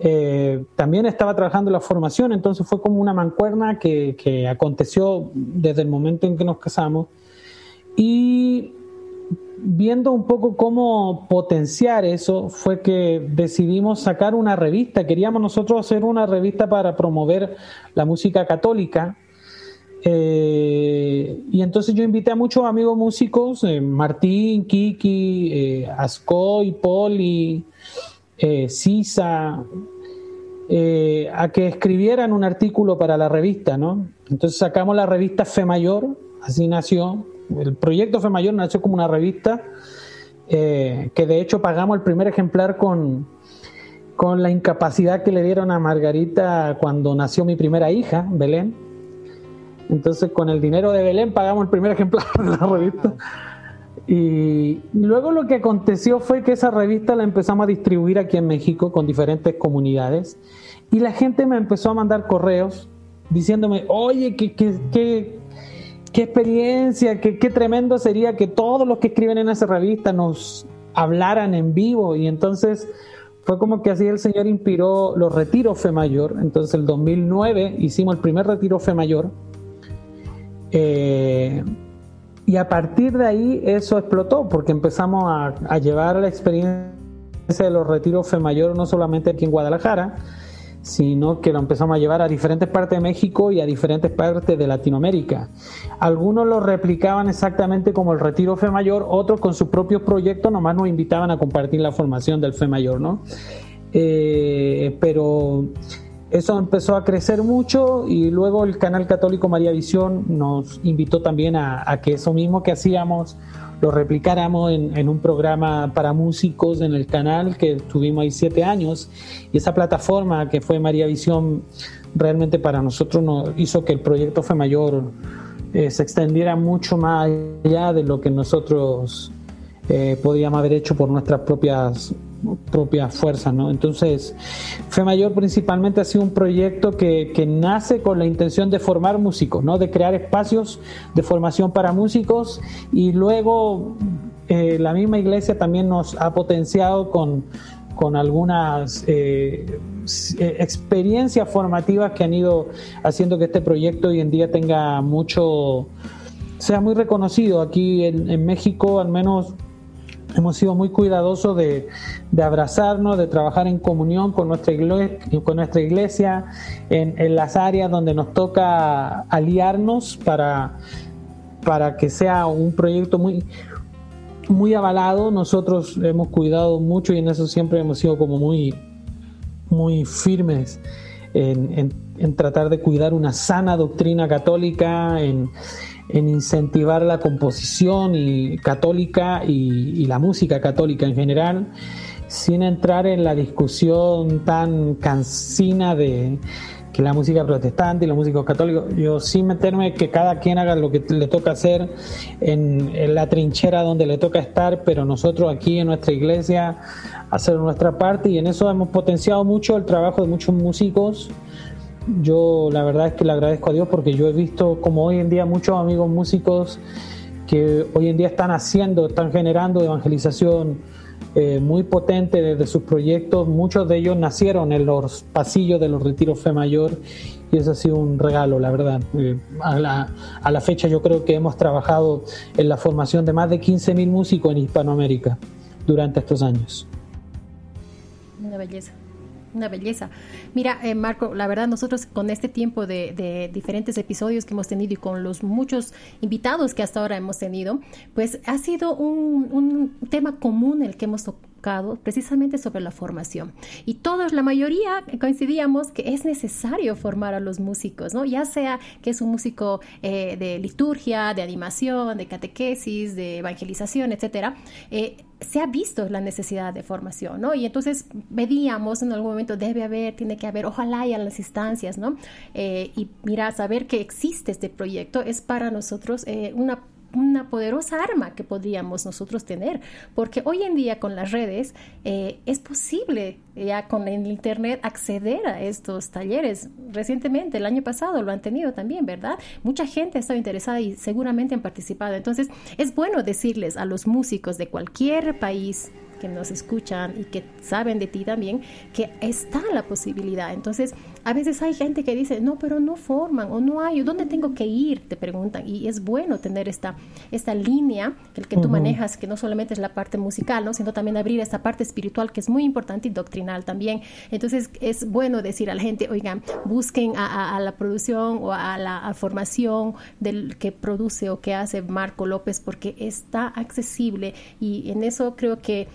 eh, también estaba trabajando la formación, entonces fue como una mancuerna que, que, aconteció desde el momento en que nos casamos. Y viendo un poco cómo potenciar eso, fue que decidimos sacar una revista. Queríamos nosotros hacer una revista para promover la música católica. Eh, y entonces yo invité a muchos amigos músicos, eh, Martín, Kiki, eh, Ascoy, Poli, eh, CISA, eh, a que escribieran un artículo para la revista, ¿no? Entonces sacamos la revista Fe Mayor, así nació. El proyecto Fe Mayor nació como una revista eh, que de hecho pagamos el primer ejemplar con, con la incapacidad que le dieron a Margarita cuando nació mi primera hija, Belén. Entonces con el dinero de Belén pagamos el primer ejemplar de la revista. Y luego lo que aconteció fue que esa revista la empezamos a distribuir aquí en México con diferentes comunidades y la gente me empezó a mandar correos diciéndome, oye, qué, qué, qué, qué experiencia, qué, qué tremendo sería que todos los que escriben en esa revista nos hablaran en vivo y entonces fue como que así el Señor inspiró los retiros Fe Mayor. Entonces, el 2009 hicimos el primer retiro Fe Mayor. Eh, y a partir de ahí eso explotó porque empezamos a, llevar la experiencia de los retiros Fe Mayor no solamente aquí en Guadalajara, sino que lo empezamos a llevar a diferentes partes de México y a diferentes partes de Latinoamérica. Algunos lo replicaban exactamente como el retiro Fe Mayor, otros con sus propios proyectos nomás nos invitaban a compartir la formación del Fe Mayor, ¿no? Eh, pero eso empezó a crecer mucho y luego el canal católico María Visión nos invitó también a, que eso mismo que hacíamos lo replicáramos en, un programa para músicos en el canal que tuvimos ahí siete años. Y esa plataforma que fue María Visión realmente para nosotros nos hizo que el proyecto Fe Mayor eh, se extendiera mucho más allá de lo que nosotros eh, podíamos haber hecho por nuestras propias propias fuerzas, ¿no? Entonces, Fe Mayor principalmente ha sido un proyecto que, que, nace con la intención de formar músicos, ¿no? De crear espacios de formación para músicos y luego eh, la misma iglesia también nos ha potenciado con, con algunas eh, eh, experiencias formativas que han ido haciendo que este proyecto hoy en día tenga mucho, sea muy reconocido aquí en México, al menos hemos sido muy cuidadosos de, abrazarnos, de trabajar en comunión con nuestra iglesia, con nuestra iglesia en, las áreas donde nos toca aliarnos para, para que sea un proyecto muy, muy avalado. Nosotros hemos cuidado mucho y en eso siempre hemos sido como muy, muy firmes en, en tratar de cuidar una sana doctrina católica, en incentivar la composición y católica y, la música católica en general, sin entrar en la discusión tan cansina de que la música protestante y los músicos católicos, yo sin meterme que cada quien haga lo que le toca hacer en, en, la trinchera donde le toca estar, pero nosotros aquí en nuestra iglesia hacer nuestra parte y en eso hemos potenciado mucho el trabajo de muchos músicos yo la verdad es que le agradezco a Dios porque yo he visto como hoy en día muchos amigos músicos que hoy en día están haciendo, están generando evangelización eh, muy potente desde sus proyectos. Muchos de ellos nacieron en los pasillos de los retiros Fe Mayor y eso ha sido un regalo, la verdad. Eh, a, la, a, la, fecha yo creo que hemos trabajado en la formación de más de 15.000 músicos en Hispanoamérica durante estos años. Una belleza. Una belleza. Mira, eh, Marco, la verdad nosotros con este tiempo de, diferentes episodios que hemos tenido y con los muchos invitados que hasta ahora hemos tenido, pues ha sido un, un tema común el que hemos tocado precisamente sobre la formación. Y todos, la mayoría, coincidíamos que es necesario formar a los músicos, ¿no? Ya sea que es un músico eh, de liturgia, de animación, de catequesis, de evangelización, etcétera. Eh, se ha visto la necesidad de formación, ¿no? Y entonces veíamos en algún momento, debe haber, tiene que haber, ojalá haya las instancias, ¿no? Eh, y mira, saber que existe este proyecto es para nosotros una una poderosa arma que podríamos nosotros tener, porque hoy en día con las redes eh, es posible ya con el Internet acceder a estos talleres. Recientemente, el año pasado, lo han tenido también, ¿verdad? Mucha gente ha estado interesada y seguramente han participado. Entonces, es bueno decirles a los músicos de cualquier país que nos escuchan y que saben de ti también, que está la posibilidad. Entonces, a veces hay gente que dice, no, pero no forman o no hay, ¿dónde tengo que ir? Te preguntan. Y es bueno tener esta, esta línea, el que tú manejas, que no solamente es la parte musical, ¿no? sino también abrir esta parte espiritual que es muy importante y doctrinal también. Entonces, es bueno decir a la gente, oigan, busquen a, la producción o a la formación del que produce o que hace Marco López porque está accesible y en eso creo que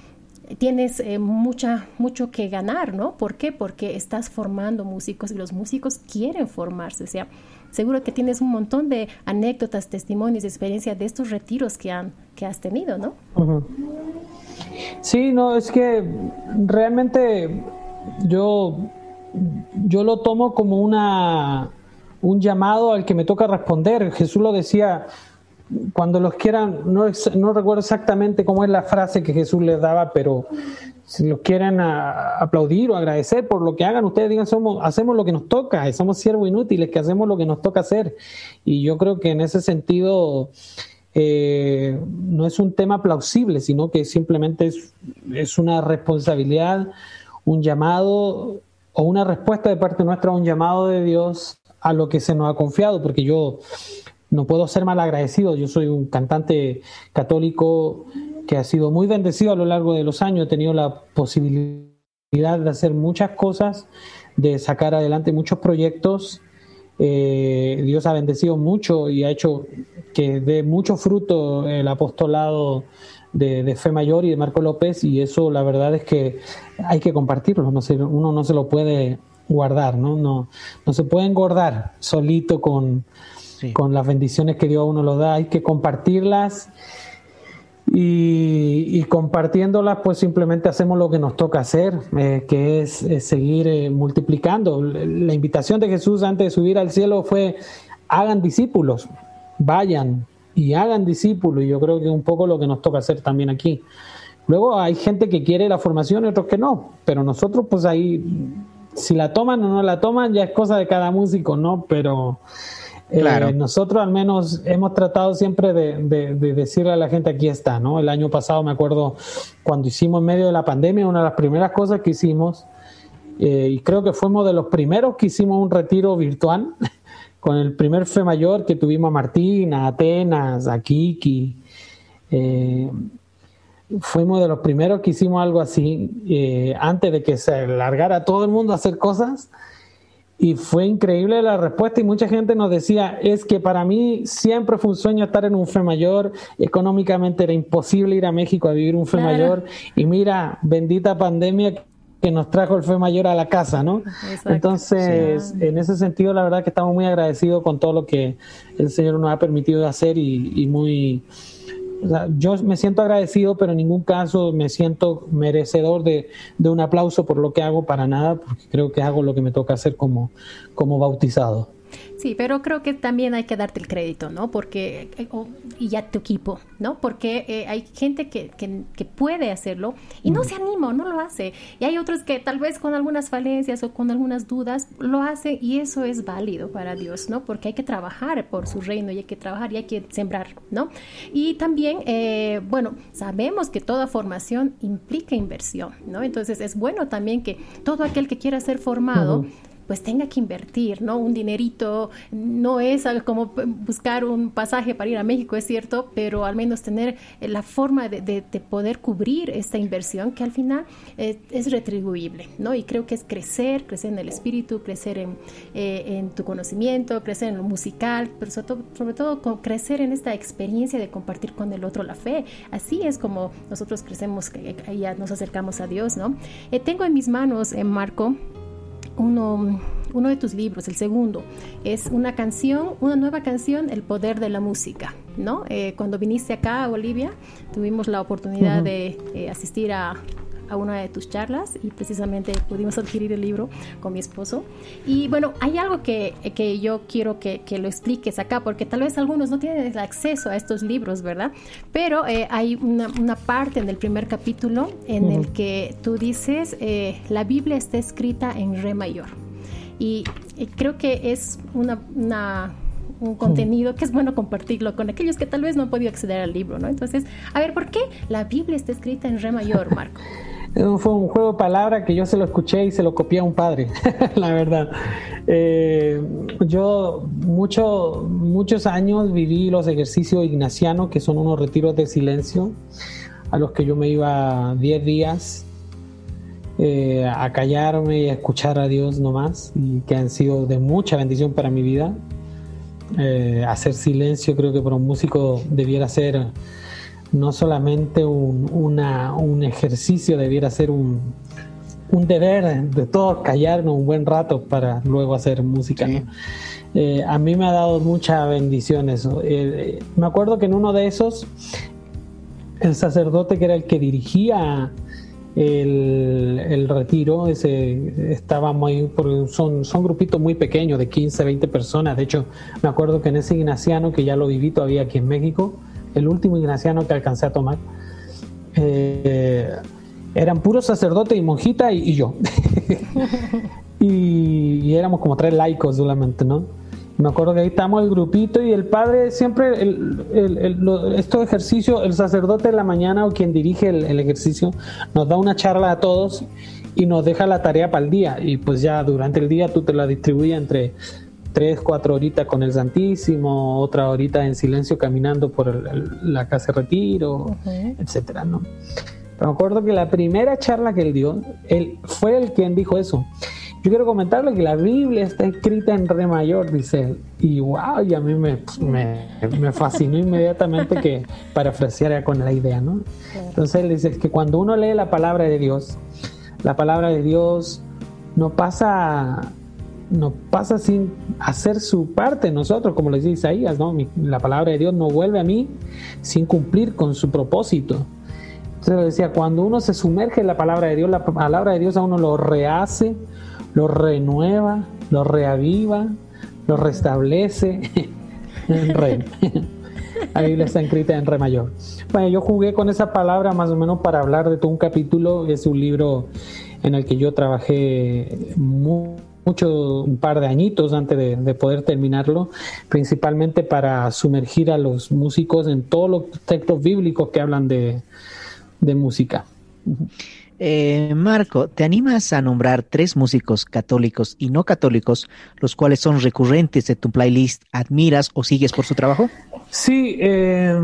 tienes eh, mucha, mucho que ganar, ¿no? ¿Por qué? Porque estás formando músicos y los músicos quieren formarse. O sea, seguro que tienes un montón de anécdotas, testimonios, experiencias de estos retiros que, han, que has tenido, ¿no? Sí, no, es que realmente yo, yo lo tomo como una, un llamado al que me toca responder. Jesús lo decía, cuando los quieran, no, no recuerdo exactamente cómo es la frase que Jesús les daba, pero si los quieren aplaudir o agradecer por lo que hagan, ustedes digan, somos, hacemos lo que nos toca, somos siervos inútiles, que hacemos lo que nos toca hacer. Y yo creo que en ese sentido eh, no es un tema plausible, sino que simplemente es, es una responsabilidad, un llamado o una respuesta de parte nuestra a un llamado de Dios a lo que se nos ha confiado, porque yo no puedo ser mal agradecido. Yo soy un cantante católico que ha sido muy bendecido a lo largo de los años. He tenido la posibilidad de hacer muchas cosas, de sacar adelante muchos proyectos. Eh, Dios ha bendecido mucho y ha hecho que dé mucho fruto el apostolado de, Fe Mayor y de Marco López y eso la verdad es que hay que compartirlo, no uno no se lo puede guardar, ¿no? No, no se puede engordar solito con, con las bendiciones que Dios a uno lo da. Hay que compartirlas y, compartiéndolas pues simplemente hacemos lo que nos toca hacer, eh, que es, seguir eh, multiplicando. La invitación de Jesús antes de subir al cielo fue hagan discípulos, vayan y hagan discípulos. Y yo creo que es un poco lo que nos toca hacer también aquí. Luego hay gente que quiere la formación y otros que no, pero nosotros pues ahí, si la toman o no la toman, ya es cosa de cada músico, ¿no? Pero eh, nosotros al menos hemos tratado siempre de, decirle a la gente aquí está, ¿no? El año pasado me acuerdo cuando hicimos en medio de la pandemia, una de las primeras cosas que hicimos, eh, y creo que fuimos de los primeros que hicimos un retiro virtual, con el primer fe mayor que tuvimos a Martín, a Atenas, a Kiki. Eh, fuimos de los primeros que hicimos algo así, antes de que se largara todo el mundo a hacer cosas y fue increíble la respuesta y mucha gente nos decía, es que para mí siempre fue un sueño estar en un fe mayor, económicamente era imposible ir a México a vivir un fe mayor y mira, bendita pandemia que nos trajo el fe mayor a la casa, ¿no? Entonces, en ese sentido, la verdad que estamos muy agradecidos con todo lo que el Señor nos ha permitido hacer y, y muy yo me siento agradecido, pero en ningún caso me siento merecedor de, un aplauso por lo que hago para nada, porque creo que hago lo que me toca hacer como, como bautizado. Sí, pero creo que también hay que darte el crédito, ¿no? Porque, eh, y ya tu equipo, ¿no? Porque eh, hay gente que, que, puede hacerlo y no se anima, no lo hace. Y hay otros que tal vez con algunas falencias o con algunas dudas lo hace y eso es válido para Dios, ¿no? Porque hay que trabajar por su reino y hay que trabajar y hay que sembrar, ¿no? Y también, eh, bueno, sabemos que toda formación implica inversión, ¿no? Entonces es bueno también que todo aquel que quiera ser formado, pues tenga que invertir, ¿no? Un dinerito no es como buscar un pasaje para ir a México, es cierto, pero al menos tener la forma de, poder cubrir esta inversión que al final eh, es retribuible, ¿no? Y creo que es crecer, crecer en el espíritu, crecer en, eh, en tu conocimiento, crecer en lo musical, pero sobre todo, crecer en esta experiencia de compartir con el otro la fe. Así es como nosotros crecemos, ya nos acercamos a Dios, ¿no? Eh, tengo en mis manos, en Marco, uno, uno de tus libros, el segundo, es una canción, una nueva canción, El Poder de la Música, ¿no? Eh, cuando viniste acá a Bolivia, tuvimos la oportunidad de eh, asistir a, a una de tus charlas y precisamente pudimos adquirir el libro con mi esposo. Y bueno, hay algo que, que yo quiero que, que, lo expliques acá, porque tal vez algunos no tienen acceso a estos libros, ¿verdad? Pero eh, hay una, una, parte en el primer capítulo en el que tú dices, eh, la Biblia está escrita en re mayor. Y, creo que es una, una un contenido que es bueno compartirlo con aquellos que tal vez no han podido acceder al libro, ¿no? Entonces, a ver, ¿por qué la Biblia está escrita en re mayor, Marco? Fue un juego de palabras que yo se lo escuché y se lo copié a un padre, la verdad. Eh, yo mucho, muchos años viví los ejercicios ignacianos, que son unos retiros de silencio, a los que yo me iba 10 días eh, a callarme y a escuchar a Dios nomás, y que han sido de mucha bendición para mi vida. Eh, hacer silencio creo que para un músico debiera ser no solamente un, una, un ejercicio, debiera ser un, un, deber de todos callarnos un buen rato para luego hacer música. Eh, a mí me ha dado mucha bendición eso. Eh, me acuerdo que en uno de esos, el sacerdote que era el que dirigía el, el retiro, ese estaba muy, porque son, son grupitos muy pequeños, de 15, 20 personas. De hecho, me acuerdo que en ese ignaciano, que ya lo viví todavía aquí en México, el último ignaciano que alcancé a tomar, eh, eran puros sacerdotes y monjita y, yo. y, éramos como tres laicos solamente, ¿no? Me acuerdo que ahí estamos el grupito y el padre siempre, el, el, estos ejercicios, el sacerdote en la mañana o quien dirige el, ejercicio nos da una charla a todos y nos deja la tarea para el día y pues ya durante el día tú te la distribuyes entre tres, cuatro horitas con el Santísimo, otra horita en silencio caminando por la casa de retiro, etcétera, ¿no? Pero me acuerdo que la primera charla que él dio, él fue el quien dijo eso. Yo quiero comentarle que la Biblia está escrita en re mayor, dice él. Y wow, y a mí me, me, fascinó inmediatamente que parafraseara con la idea, ¿no? Entonces él dice que cuando uno lee la palabra de Dios, la palabra de Dios no pasa no pasa sin hacer su parte nosotros, como les dice Isaías, ¿no? la palabra de Dios no vuelve a mí sin cumplir con su propósito. Entonces decía, cuando uno se sumerge en la palabra de Dios, la palabra de Dios a uno lo rehace, lo renueva, lo reaviva, lo restablece en re. La Biblia está escrita en re mayor. Bueno, yo jugué con esa palabra más o menos para hablar de todo un capítulo. Es un libro en el que yo trabajé muy mucho, un par de añitos antes de, poder terminarlo, principalmente para sumergir a los músicos en todos los textos bíblicos que hablan de, música. Eh, Marco, ¿te animas a nombrar tres músicos católicos y no católicos, los cuales son recurrentes de tu playlist, admiras o sigues por su trabajo? Sí, eh,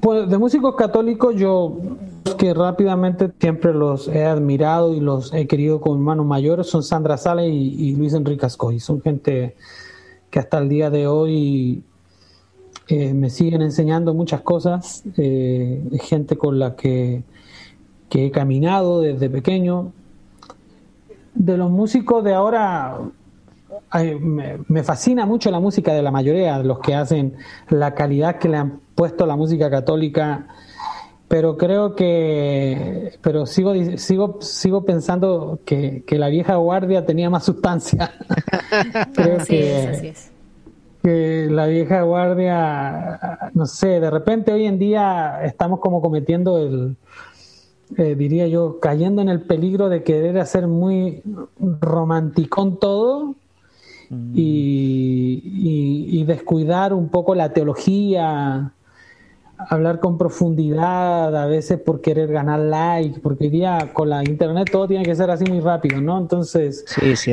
pues de músicos católicos yo que rápidamente siempre los he admirado y los he querido como hermanos mayores son Sandra Sale y, Luis Enrique Ascoy. Son gente que hasta el día de hoy eh, me siguen enseñando muchas cosas. Eh, gente con la que, que he caminado desde pequeño. De los músicos de ahora, me, fascina mucho la música de la mayoría de los que hacen la calidad que le han puesto la música católica pero creo que pero sigo sigo sigo pensando que, la vieja guardia tenía más sustancia. Creo que, que la vieja guardia no sé de repente hoy en día estamos como cometiendo el eh, diría yo cayendo en el peligro de querer hacer muy romanticón todo y, descuidar un poco la teología hablar con profundidad, a veces por querer ganar like, porque hoy día con la internet todo tiene que ser así muy rápido, ¿no? Entonces,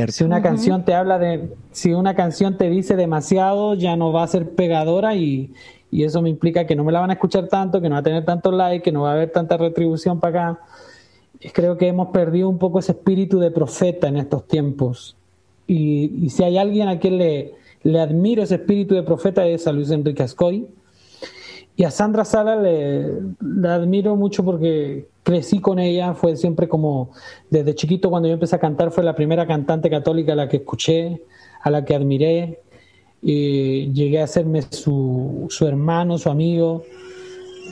si una canción te habla de, si una canción te dice demasiado, ya no va a ser pegadora y, y eso me implica que no me la van a escuchar tanto, que no va a tener tanto like, que no va a haber tanta retribución para acá. Creo que hemos perdido un poco ese espíritu de profeta en estos tiempos. Y, si hay alguien a quien le, le admiro ese espíritu de profeta es a Luis Enrique Ascoy y a Sandra Sala le, admiro mucho porque crecí con ella, fue siempre como, desde chiquito cuando yo empecé a cantar, fue la primera cantante católica a la que escuché, a la que admiré, y llegué a hacerme su, su hermano, su amigo.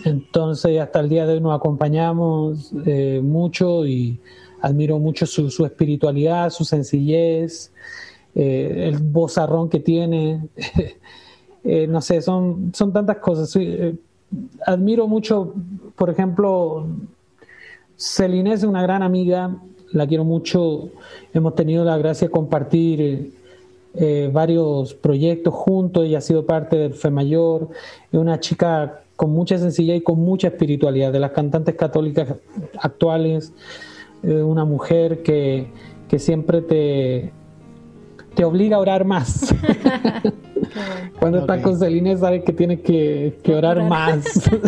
Entonces hasta el día de hoy nos acompañamos eh, mucho y admiro mucho su, su espiritualidad, su sencillez, eh, el bozarrón que tiene. Eh, no sé, son, son tantas cosas. Eh, admiro mucho, por ejemplo, Celine es una gran amiga, la quiero mucho, hemos tenido la gracia de compartir varios proyectos juntos, ella ha sido parte del Fe Mayor, es una chica con mucha sencillez y con mucha espiritualidad, de las cantantes católicas actuales, una mujer que, que siempre te, te obliga a orar más. Cuando estás con Celine sabes que tienes que, orar más.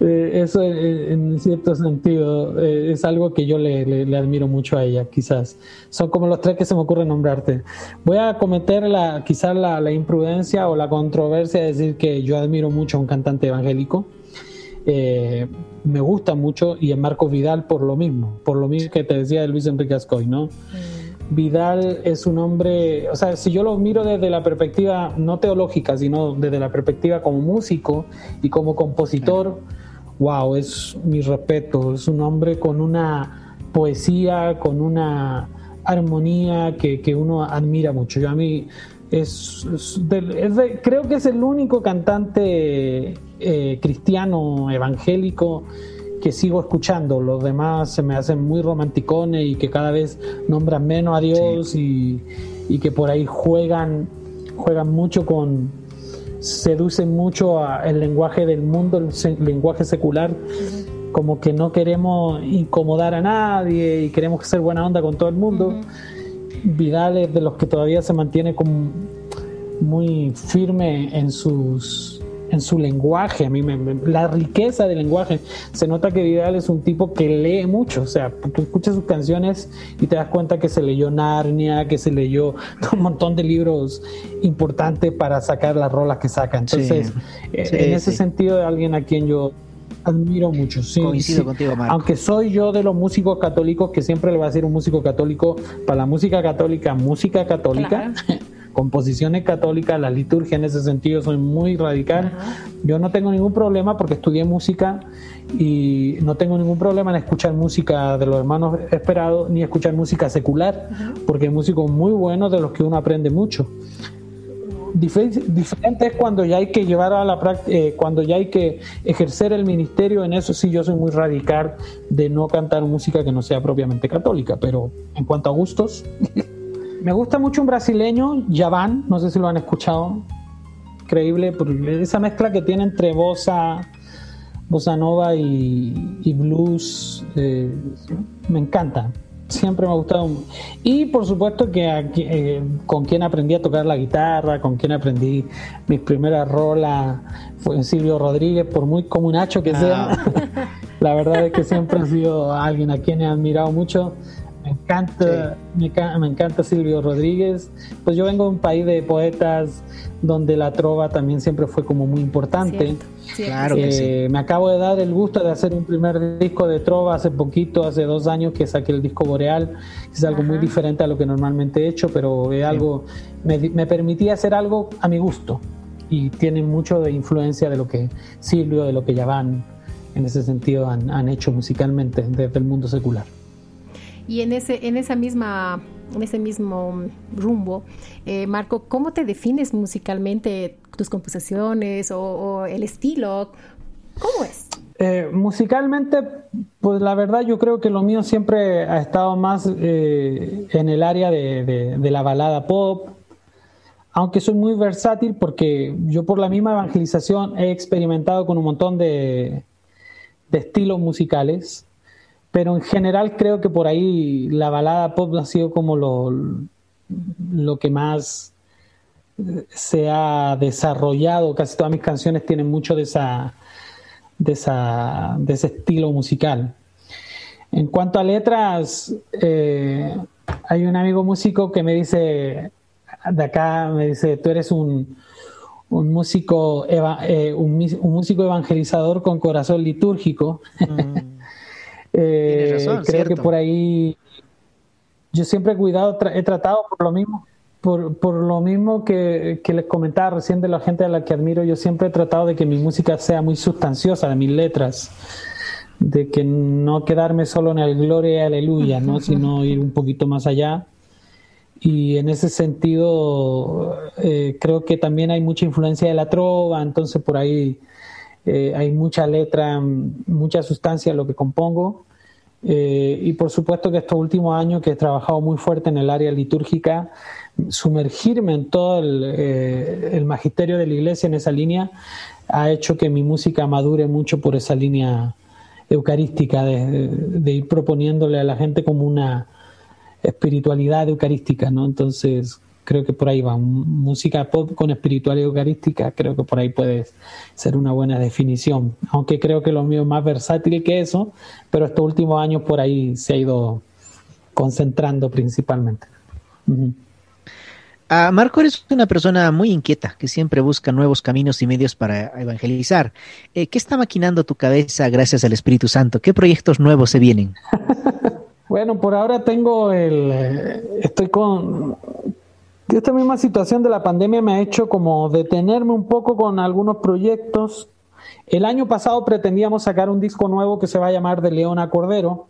Eh, eso en cierto sentido eh, es algo que yo le, admiro mucho a ella, quizás. Son como los tres que se me ocurre nombrarte. Voy a cometer la, quizás la, imprudencia o la controversia de decir que yo admiro mucho a un cantante evangélico. Eh, me gusta mucho y en Marcos Vidal por lo mismo, por lo mismo que te decía de Luis Enrique Ascoy, ¿no? Mm. Vidal es un hombre, o sea, si yo lo miro desde la perspectiva no teológica, sino desde la perspectiva como músico y como compositor, wow, es mi respeto, es un hombre con una poesía, con una armonía que, uno admira mucho. Yo a mí es, creo que es el único cantante eh, cristiano evangélico que sigo escuchando. Los demás se me hacen muy romanticones y que cada vez nombran menos a Dios y, que por ahí juegan, juegan mucho con, seducen mucho el lenguaje del mundo, el, lenguaje secular. Como que no queremos incomodar a nadie y queremos ser buena onda con todo el mundo. Vidal es de los que todavía se mantiene como muy firme en sus en su lenguaje, a mí me, la riqueza del lenguaje. Se nota que Vidal es un tipo que lee mucho, o sea, tú escuchas sus canciones y te das cuenta que se leyó Narnia, que se leyó un montón de libros importantes para sacar las rolas que saca. Entonces, eh, en ese sentido, alguien a quien yo admiro mucho. Sí, Coincido contigo, Aunque soy yo de los músicos católicos que siempre le va a decir un músico católico para la música católica, música católica. composiciones católicas, la liturgia en ese sentido soy muy radical. Yo no tengo ningún problema porque estudié música y no tengo ningún problema en escuchar música de los hermanos esperados ni escuchar música secular, porque hay músicos muy buenos de los que uno aprende mucho. Diferente es cuando ya hay que llevar a la práctica, eh, cuando ya hay que ejercer el ministerio, en eso sí yo soy muy radical de no cantar música que no sea propiamente católica, pero en cuanto a gustos, Me gusta mucho un brasileño, Javan, no sé si lo han escuchado. Increíble, esa mezcla que tiene entre bossa, bossa nova y, blues, eh, me encanta. Siempre me ha gustado. Y por supuesto que eh, con quien aprendí a tocar la guitarra, con quien aprendí mis primeras rolas, fue Silvio Rodríguez, por muy comunacho que sea. Ah. la verdad es que siempre ha sido alguien a quien he admirado mucho. Me encanta, me, encanta Silvio Rodríguez. Pues yo vengo de un país de poetas donde la trova también siempre fue como muy importante. Claro que eh, Me acabo de dar el gusto de hacer un primer disco de trova hace poquito, hace dos años que saqué el disco Boreal, que es algo muy diferente a lo que normalmente he hecho, pero es algo, me, me permitía hacer algo a mi gusto y tiene mucho de influencia de lo que Silvio, de lo que van en ese sentido han, han hecho musicalmente desde el mundo secular. Y en ese, en esa misma, en ese mismo rumbo, eh, Marco, ¿cómo te defines musicalmente tus composiciones o, el estilo? ¿Cómo es? Eh, musicalmente, pues la verdad yo creo que lo mío siempre ha estado más eh, en el área de, la balada pop. aunque soy muy versátil porque yo por la misma evangelización he experimentado con un montón de, de estilos musicales, pero en general creo que por ahí la balada pop ha sido como lo, lo que más se ha desarrollado, casi todas mis canciones tienen mucho de, esa, de, esa, de ese estilo musical. En cuanto a letras, eh, hay un amigo músico que me dice, de acá, me dice, tú eres un, un músico, eh, un, músico evangelizador con corazón litúrgico. Mm. Eh, creo que por ahí yo siempre he cuidado, he tratado por lo mismo por, por lo mismo que, que, les comentaba recién de la gente a la que admiro, yo siempre he tratado de que mi música sea muy sustanciosa, de mis letras, de que no quedarme solo en el gloria y aleluya, ¿no? sino ir un poquito más allá. Y en ese sentido, eh, creo que también hay mucha influencia de la trova, entonces por ahí eh, hay mucha letra, mucha sustancia en lo que compongo. Eh, y por supuesto que estos últimos años que he trabajado muy fuerte en el área litúrgica, sumergirme en todo eh, el, magisterio de la iglesia en esa línea ha hecho que mi música madure mucho por esa línea eucarística, de, ir proponiéndole a la gente como una espiritualidad eucarística, ¿no? Entonces, creo que por ahí va. Música pop con espiritualidad eucarística, creo que por ahí puede ser una buena definición. Aunque creo que lo mío es más versátil que eso, pero estos últimos años por ahí se ha ido concentrando principalmente. Ah, Marco, eres una persona muy inquieta que siempre busca nuevos caminos y medios para evangelizar. Eh, ¿Qué está maquinando tu cabeza gracias al Espíritu Santo? ¿Qué proyectos nuevos se vienen? bueno, por ahora tengo el... Eh, estoy con... Esta misma situación de la pandemia me ha hecho como detenerme un poco con algunos proyectos. El año pasado pretendíamos sacar un disco nuevo que se va a llamar De Leona Cordero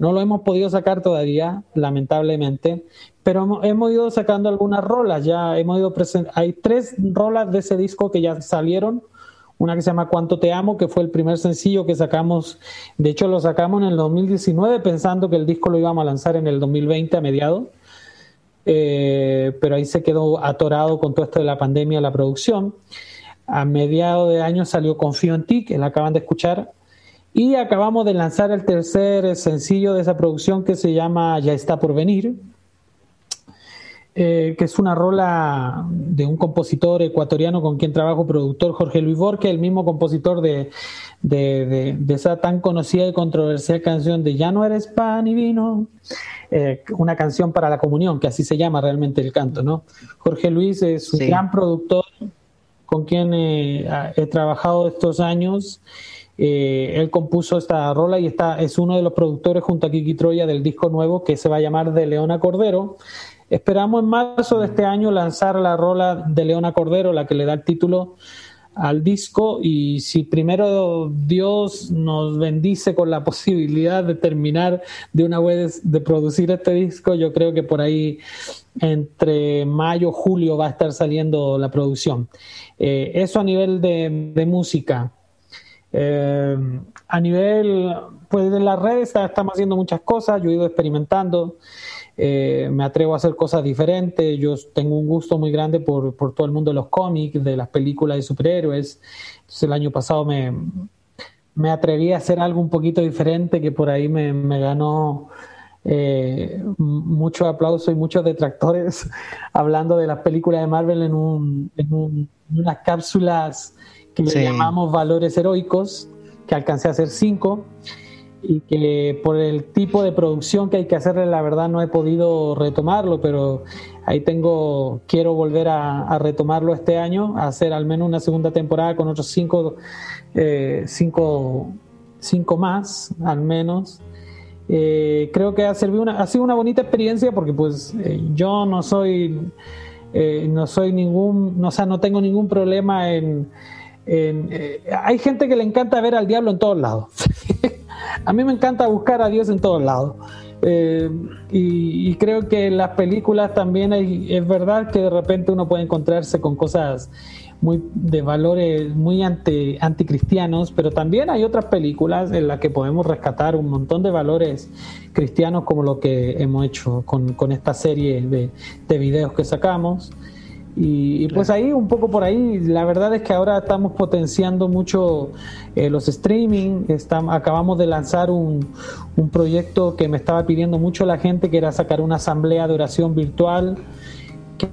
no lo hemos podido sacar todavía, lamentablemente, pero hemos, ido sacando algunas rolas. Ya hemos ido Hay tres rolas de ese disco que ya salieron. Una que se llama Cuánto te amo, que fue el primer sencillo que sacamos. De hecho, lo sacamos en el 2019 pensando que el disco lo íbamos a lanzar en el 2020 a mediados. Eh, pero ahí se quedó atorado con todo esto de la pandemia, la producción. A mediados de año salió Confío en ti, que la acaban de escuchar, y acabamos de lanzar el tercer sencillo de esa producción que se llama Ya está por venir, eh, que es una rola de un compositor ecuatoriano con quien trabajo, productor Jorge Luis Borque, el mismo compositor de, de, esa tan conocida y controversial canción de Ya no eres pan y vino, eh, una canción para la comunión, que así se llama realmente el canto, ¿no? Jorge Luis es un gran productor con quien eh, he trabajado estos años eh, él compuso esta rola y está, es uno de los productores junto a Kiki Troya del disco nuevo que se va a llamar De Leona Cordero. Esperamos en marzo de este año lanzar la rola de Leona Cordero, la que le da el título al disco y si primero Dios nos bendice con la posibilidad de terminar de una vez de producir este disco, yo creo que por ahí entre mayo julio va a estar saliendo la producción. Eh, eso a nivel de música. Eh, a nivel pues, de las redes estamos haciendo muchas cosas, yo he ido experimentando, eh, me atrevo a hacer cosas diferentes, yo tengo un gusto muy grande por, por, todo el mundo de los cómics, de las películas de superhéroes, entonces el año pasado me, me atreví a hacer algo un poquito diferente que por ahí me, me ganó eh, mucho aplauso y muchos detractores hablando de las películas de Marvel en, un, en, un, en unas cápsulas que le llamamos valores heroicos, que alcancé a hacer cinco, y que por el tipo de producción que hay que hacerle, la verdad no he podido retomarlo, pero ahí tengo, quiero volver a, retomarlo este año, a hacer al menos una segunda temporada con otros cinco, eh, cinco, cinco más, al menos. Eh, creo que ha, servido una, ha sido una bonita experiencia porque pues eh, yo no soy, no soy ningún, o sea, no tengo ningún problema en eh, hay gente que le encanta ver al diablo en todos lados. a mí me encanta buscar a Dios en todos lados. Eh, y, creo que en las películas también es verdad que de repente uno puede encontrarse con cosas muy de valores muy anti, anticristianos, pero también hay otras películas en las que podemos rescatar un montón de valores cristianos como lo que hemos hecho con, esta serie de, de videos que sacamos. Y, pues ahí, un poco por ahí, la verdad es que ahora estamos potenciando mucho eh, los streaming, estamos, acabamos de lanzar un, un proyecto que me estaba pidiendo mucho la gente, que era sacar una asamblea de oración virtual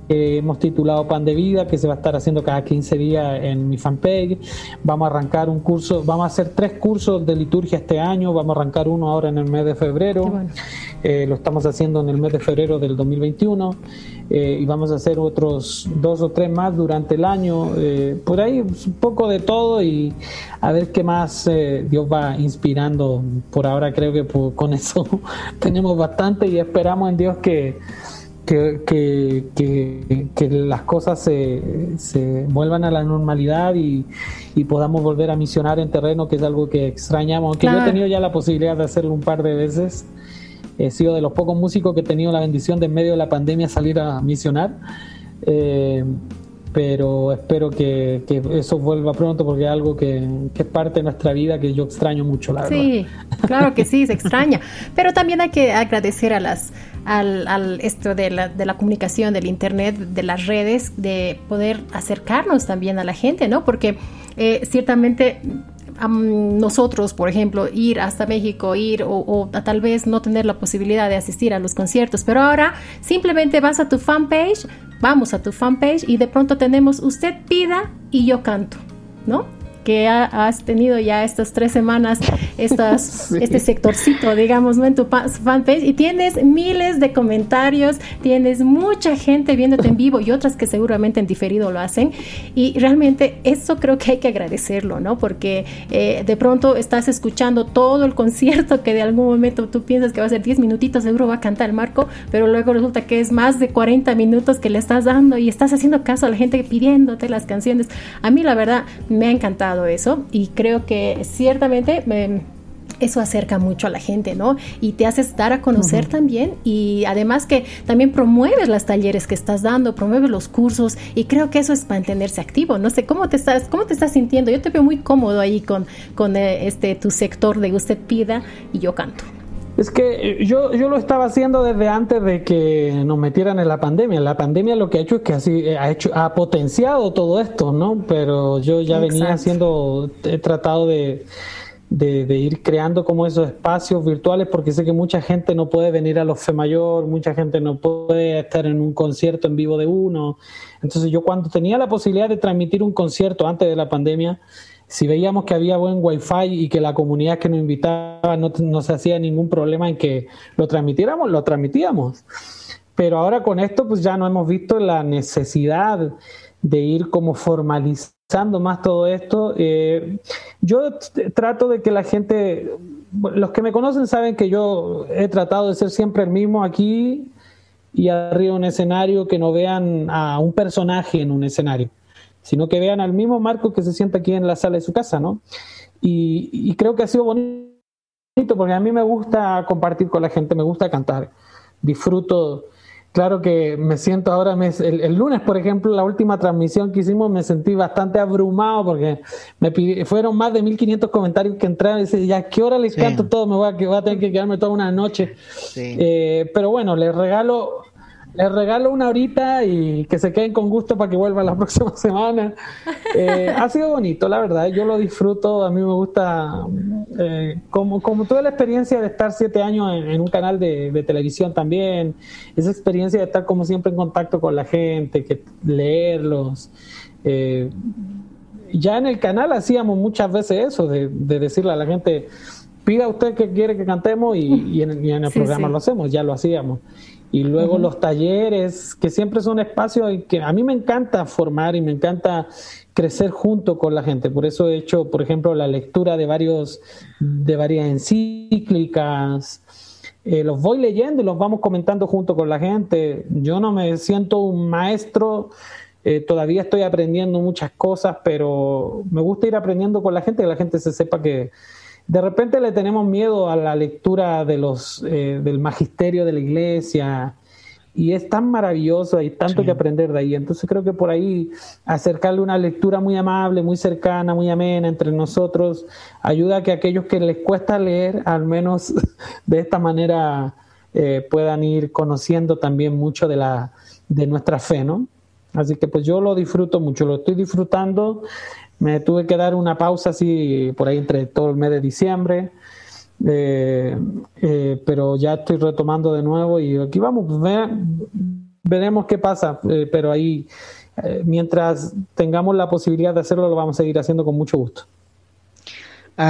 que hemos titulado Pan de Vida, que se va a estar haciendo cada 15 días en mi fanpage. Vamos a arrancar un curso, vamos a hacer tres cursos de liturgia este año, vamos a arrancar uno ahora en el mes de febrero, eh, lo estamos haciendo en el mes de febrero del 2021 eh, y vamos a hacer otros dos o tres más durante el año. Eh, por ahí un poco de todo y a ver qué más Dios va inspirando. Por ahora creo que con eso tenemos bastante y esperamos en Dios que que, que, que, las cosas se, se, vuelvan a la normalidad y, y, podamos volver a misionar en terreno, que es algo que extrañamos. Aunque yo he tenido ya la posibilidad de hacerlo un par de veces. He sido de los pocos músicos que he tenido la bendición de en medio de la pandemia salir a misionar. Eh, pero espero que, que, eso vuelva pronto porque es algo que, que, es parte de nuestra vida que yo extraño mucho, la verdad. Sí, claro que sí, se extraña. Pero también hay que agradecer a las al, esto de la, comunicación, del internet, de las redes, de poder acercarnos también a la gente, ¿no? Porque eh, ciertamente nosotros, por ejemplo, ir hasta México, ir o, o, tal vez no tener la posibilidad de asistir a los conciertos, pero ahora simplemente vas a tu fanpage, vamos a tu fanpage y de pronto tenemos usted pida y yo canto, ¿no? Que has tenido ya estas tres semanas, estas, este sectorcito, digamos, ¿no? en tu fanpage y tienes miles de comentarios, tienes mucha gente viéndote en vivo y otras que seguramente en diferido lo hacen. Y realmente eso creo que hay que agradecerlo, ¿no? Porque eh, de pronto estás escuchando todo el concierto que de algún momento tú piensas que va a ser 10 minutitos, seguro va a cantar el marco, pero luego resulta que es más de 40 minutos que le estás dando y estás haciendo caso a la gente pidiéndote las canciones. A mí la verdad me ha encantado eso y creo que ciertamente eso acerca mucho a la gente, ¿no? Y te haces dar a conocer también y además que también promueves las talleres que estás dando, promueves los cursos y creo que eso es mantenerse activo. No sé cómo te estás, cómo te estás sintiendo. Yo te veo muy cómodo ahí con, con eh, este tu sector de usted pida y yo canto. Es que eh, yo, yo lo estaba haciendo desde antes de que nos metieran en la pandemia. La pandemia lo que ha hecho es que así eh, ha hecho ha potenciado todo esto, ¿no? Pero yo ya venía haciendo, he tratado de, de, ir creando como esos espacios virtuales porque sé que mucha gente no puede venir a los Fe Mayor, mucha gente no puede estar en un concierto en vivo de uno. Entonces yo cuando tenía la posibilidad de transmitir un concierto antes de la pandemia, si veíamos que había buen wifi y que la comunidad que nos invitaba no, se hacía ningún problema en que lo transmitiéramos, lo transmitíamos. Pero ahora con esto pues ya no hemos visto la necesidad de ir como formalizando más todo esto. Eh, yo trato de que la gente, los que me conocen saben que yo he tratado de ser siempre el mismo aquí y arriba un escenario, que no vean a un personaje en un escenario sino que vean al mismo Marco que se sienta aquí en la sala de su casa, ¿no? Y, creo que ha sido bonito porque a mí me gusta compartir con la gente, me gusta cantar, disfruto. Claro que me siento ahora, el, lunes, por ejemplo, la última transmisión que hicimos, me sentí bastante abrumado porque me fueron más de 1500 comentarios que entraron y decía, ya, ¿qué hora les canto todo? Me voy a, voy a tener que quedarme toda una noche. Eh, pero bueno, les regalo les regalo una horita y que se queden con gusto para que vuelvan la próxima semana. Eh, ha sido bonito, la verdad. Yo lo disfruto. A mí me gusta, eh, como, como toda la experiencia de estar siete años en, un canal de, televisión también. Esa experiencia de estar como siempre en contacto con la gente, que leerlos. Eh, ya en el canal hacíamos muchas veces eso, de, decirle a la gente, pida usted que quiere que cantemos y, en, el programa lo hacemos, ya lo hacíamos y luego los talleres, que siempre son espacios que a mí me encanta formar y me encanta crecer junto con la gente. Por eso he hecho, por ejemplo, la lectura de varios de varias encíclicas. Eh, los voy leyendo y los vamos comentando junto con la gente. Yo no me siento un maestro, eh, todavía estoy aprendiendo muchas cosas, pero me gusta ir aprendiendo con la gente, que la gente se sepa que, de repente le tenemos miedo a la lectura de los, eh, del magisterio de la iglesia y es tan maravilloso, hay tanto que aprender de ahí. Entonces creo que por ahí acercarle una lectura muy amable, muy cercana, muy amena entre nosotros, ayuda a que aquellos que les cuesta leer, al menos de esta manera, eh, puedan ir conociendo también mucho de, la, de nuestra fe, ¿no? Así que pues yo lo disfruto mucho, lo estoy disfrutando. Me tuve que dar una pausa así por ahí entre todo el mes de diciembre, eh, eh, pero ya estoy retomando de nuevo y aquí vamos, veremos qué pasa, eh, pero ahí mientras tengamos la posibilidad de hacerlo lo vamos a seguir haciendo con mucho gusto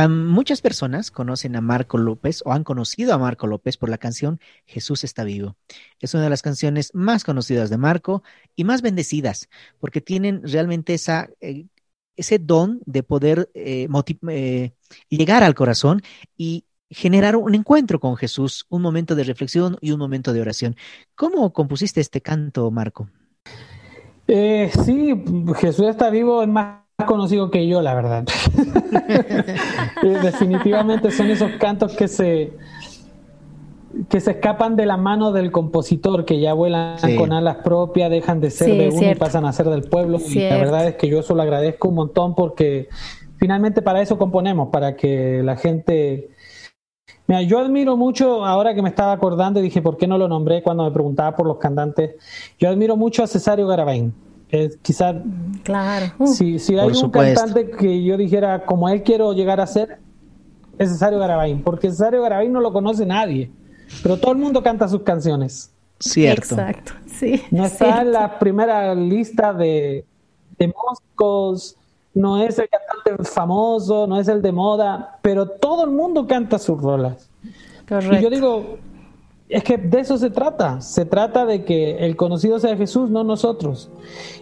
muchas personas conocen a Marco López o han conocido a Marco López por la canción Jesús está vivo. Es una de las canciones más conocidas de Marco y más bendecidas porque tienen realmente esa, ese don de poder eh, eh, llegar al corazón y generar un encuentro con Jesús, un momento de reflexión y un momento de oración. ¿Cómo compusiste este canto, Marco? sí, Jesús está vivo es más conocido que yo, la verdad. Definitivamente son esos cantos que se que se escapan de la mano del compositor, que ya vuelan con alas propias, dejan de ser de uno y pasan a ser del pueblo. Y la verdad es que yo eso lo agradezco un montón porque finalmente para eso componemos, para que la gente... Mira, yo admiro mucho, ahora que me estaba acordando y dije, ¿por qué no lo nombré cuando me preguntaba por los cantantes? Yo admiro mucho a Cesario Garabén quizás claro. si, si hay un cantante que yo dijera como él quiero llegar a ser es Cesario Garabay porque Cesario Garabay no lo conoce nadie pero todo el mundo canta sus canciones cierto exacto sí no está en la primera lista de, de músicos no es el cantante famoso no es el de moda pero todo el mundo canta sus rolas Correcto. y yo digo es que de eso se trata. Se trata de que el conocido sea Jesús, no nosotros.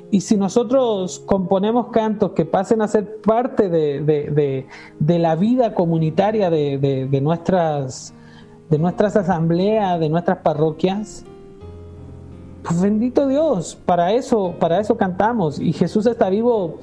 Y si nosotros componemos cantos que pasen a ser parte de, la vida comunitaria de, nuestras, de nuestras asambleas, de nuestras parroquias, pues bendito Dios, para eso, para eso cantamos. Y Jesús está vivo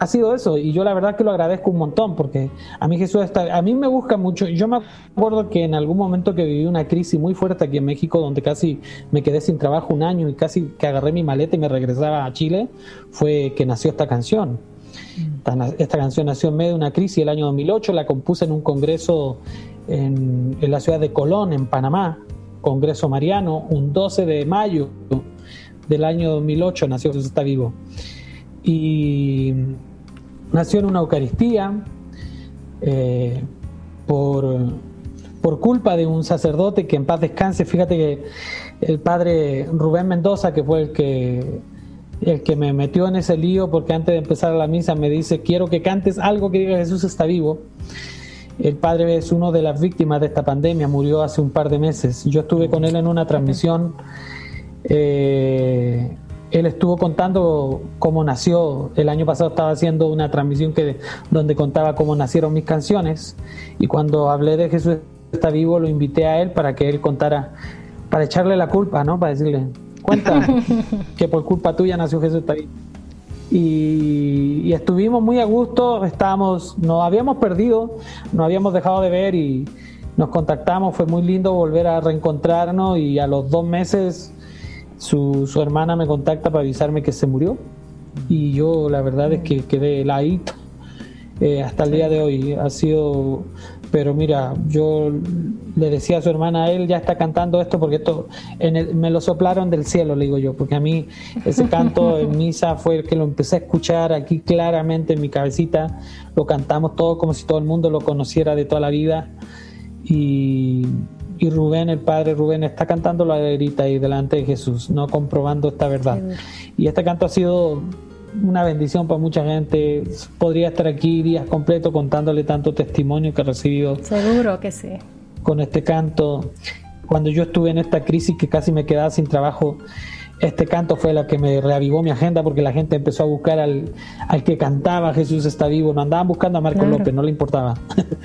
ha sido eso y yo la verdad que lo agradezco un montón porque a mí Jesús está, a mí me busca mucho. Yo me acuerdo que en algún momento que viví una crisis muy fuerte aquí en México donde casi me quedé sin trabajo un año y casi que agarré mi maleta y me regresaba a Chile, fue que nació esta canción. Esta canción nació en medio de una crisis el año 2008, la compuse en un congreso en, en la ciudad de Colón, en Panamá, Congreso Mariano, un 12 de mayo del año 2008 nació Jesús está vivo. Y nació en una Eucaristía eh, por, por culpa de un sacerdote que en paz descanse. Fíjate que el padre Rubén Mendoza, que fue el que, el que me metió en ese lío, porque antes de empezar la misa me dice, quiero que cantes algo que diga Jesús está vivo. El padre es uno de las víctimas de esta pandemia, murió hace un par de meses. Yo estuve con él en una transmisión eh, él estuvo contando cómo nació. El año pasado estaba haciendo una transmisión que, donde contaba cómo nacieron mis canciones. Y cuando hablé de Jesús está vivo, lo invité a él para que él contara, para echarle la culpa, ¿no? Para decirle, cuenta que por culpa tuya nació Jesús está vivo. Y, estuvimos muy a gusto, estábamos, nos habíamos perdido, nos habíamos dejado de ver y nos contactamos, fue muy lindo volver a reencontrarnos y a los dos meses su, su hermana me contacta para avisarme que se murió y yo la verdad es que quedé heladito eh, hasta el día de hoy. Ha sido, pero mira, yo le decía a su hermana, él ya está cantando esto porque esto en me lo soplaron del cielo, le digo yo, porque a mí ese canto en misa fue el que lo empecé a escuchar aquí claramente en mi cabecita, lo cantamos todo como si todo el mundo lo conociera de toda la vida. Y y Rubén, el padre Rubén, está cantando la alerita ahí delante de Jesús, no comprobando esta verdad. Y este canto ha sido una bendición para mucha gente. Podría estar aquí días completos contándole tanto testimonio que he recibido. Seguro que sí. Con este canto. Cuando yo estuve en esta crisis que casi me quedaba sin trabajo, este canto fue la que me reavivó mi agenda porque la gente empezó a buscar al, al que cantaba Jesús está vivo. No andaban buscando a Marco López, no le importaba.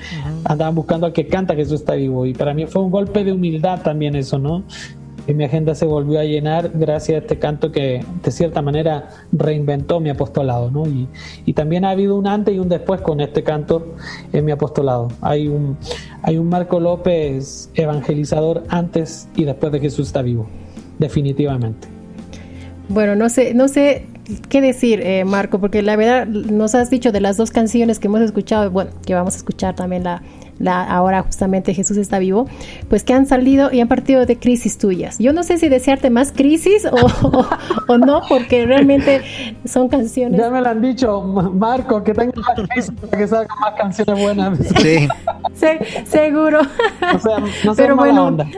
andaban buscando al que canta Jesús está vivo. Y para mí fue un golpe de humildad también eso, ¿no? Y mi agenda se volvió a llenar gracias a este canto que de cierta manera reinventó mi apostolado, ¿no? Y, también ha habido un antes y un después con este canto en mi apostolado. Hay un, hay un Marco López evangelizador antes y después de Jesús está vivo, definitivamente. Bueno, no sé, no sé qué decir, eh, Marco, porque la verdad nos has dicho de las dos canciones que hemos escuchado, bueno, que vamos a escuchar también la, la, ahora justamente Jesús está vivo, pues que han salido y han partido de crisis tuyas. Yo no sé si desearte más crisis o, o, no, porque realmente son canciones. Ya me lo han dicho, Marco, que tenga más crisis para que salgan más canciones buenas. Sí. Seguro. O sea, no Pero mala bueno, onda.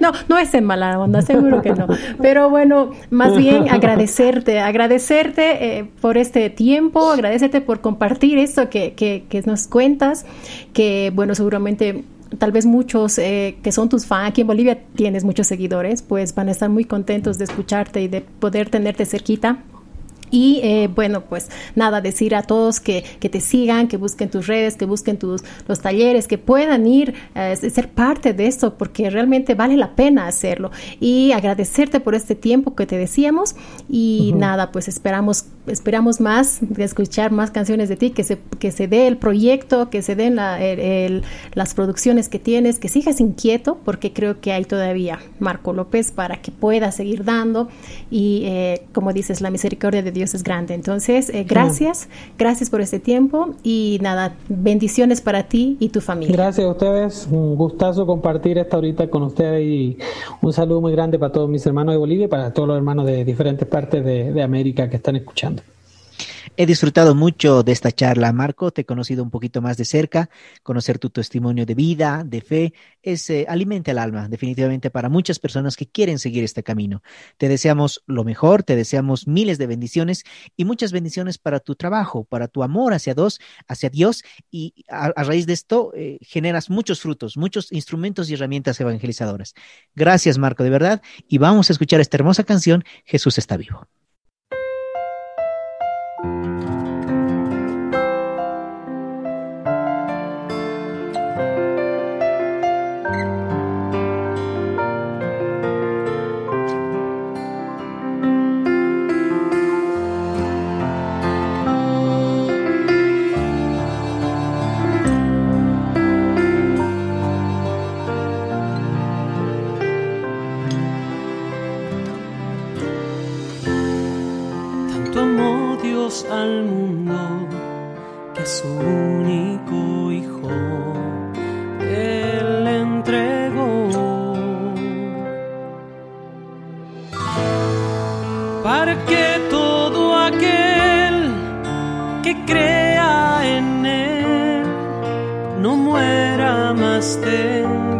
no, no es en mala onda, seguro que no. Pero bueno, más bien agradecerte, agradecerte eh, por este tiempo, agradecerte por compartir esto que, que, que nos cuentas, que bueno, seguramente tal vez muchos eh, que son tus fans, aquí en Bolivia tienes muchos seguidores, pues van a estar muy contentos de escucharte y de poder tenerte cerquita y eh, bueno, pues nada, decir a todos que, que, te sigan, que busquen tus redes, que busquen tus los talleres, que puedan ir, a eh, ser parte de esto, porque realmente vale la pena hacerlo. Y agradecerte por este tiempo que te decíamos. Y nada, pues esperamos, esperamos más de escuchar más canciones de ti, que se, que se dé el proyecto, que se den las producciones que tienes, que sigas inquieto, porque creo que hay todavía Marco López para que pueda seguir dando. Y eh, como dices, la misericordia de Dios es grande. Entonces, eh, gracias, gracias por este tiempo y nada, bendiciones para ti y tu familia. Gracias a ustedes, un gustazo compartir esta ahorita con ustedes y un saludo muy grande para todos mis hermanos de Bolivia y para todos los hermanos de diferentes partes de América que están escuchando. He disfrutado mucho de esta charla, Marco. Te he conocido un poquito más de cerca. Conocer tu testimonio de vida, de fe, es eh, alimenta el alma, definitivamente, para muchas personas que quieren seguir este camino. Te deseamos lo mejor, te deseamos miles de bendiciones y muchas bendiciones para tu trabajo, para tu amor hacia Dios, hacia Dios. Y a, raíz de esto eh, generas muchos frutos, muchos instrumentos y herramientas evangelizadoras. Gracias, Marco, de verdad. Y vamos a escuchar esta hermosa canción, Jesús está vivo. Al mundo que su único hijo él entregó. Para que todo aquel que crea en él no muera más tenga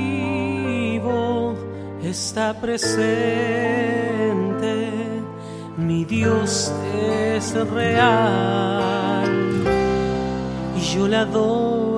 está presente, mi Dios es real. Y yo le adoro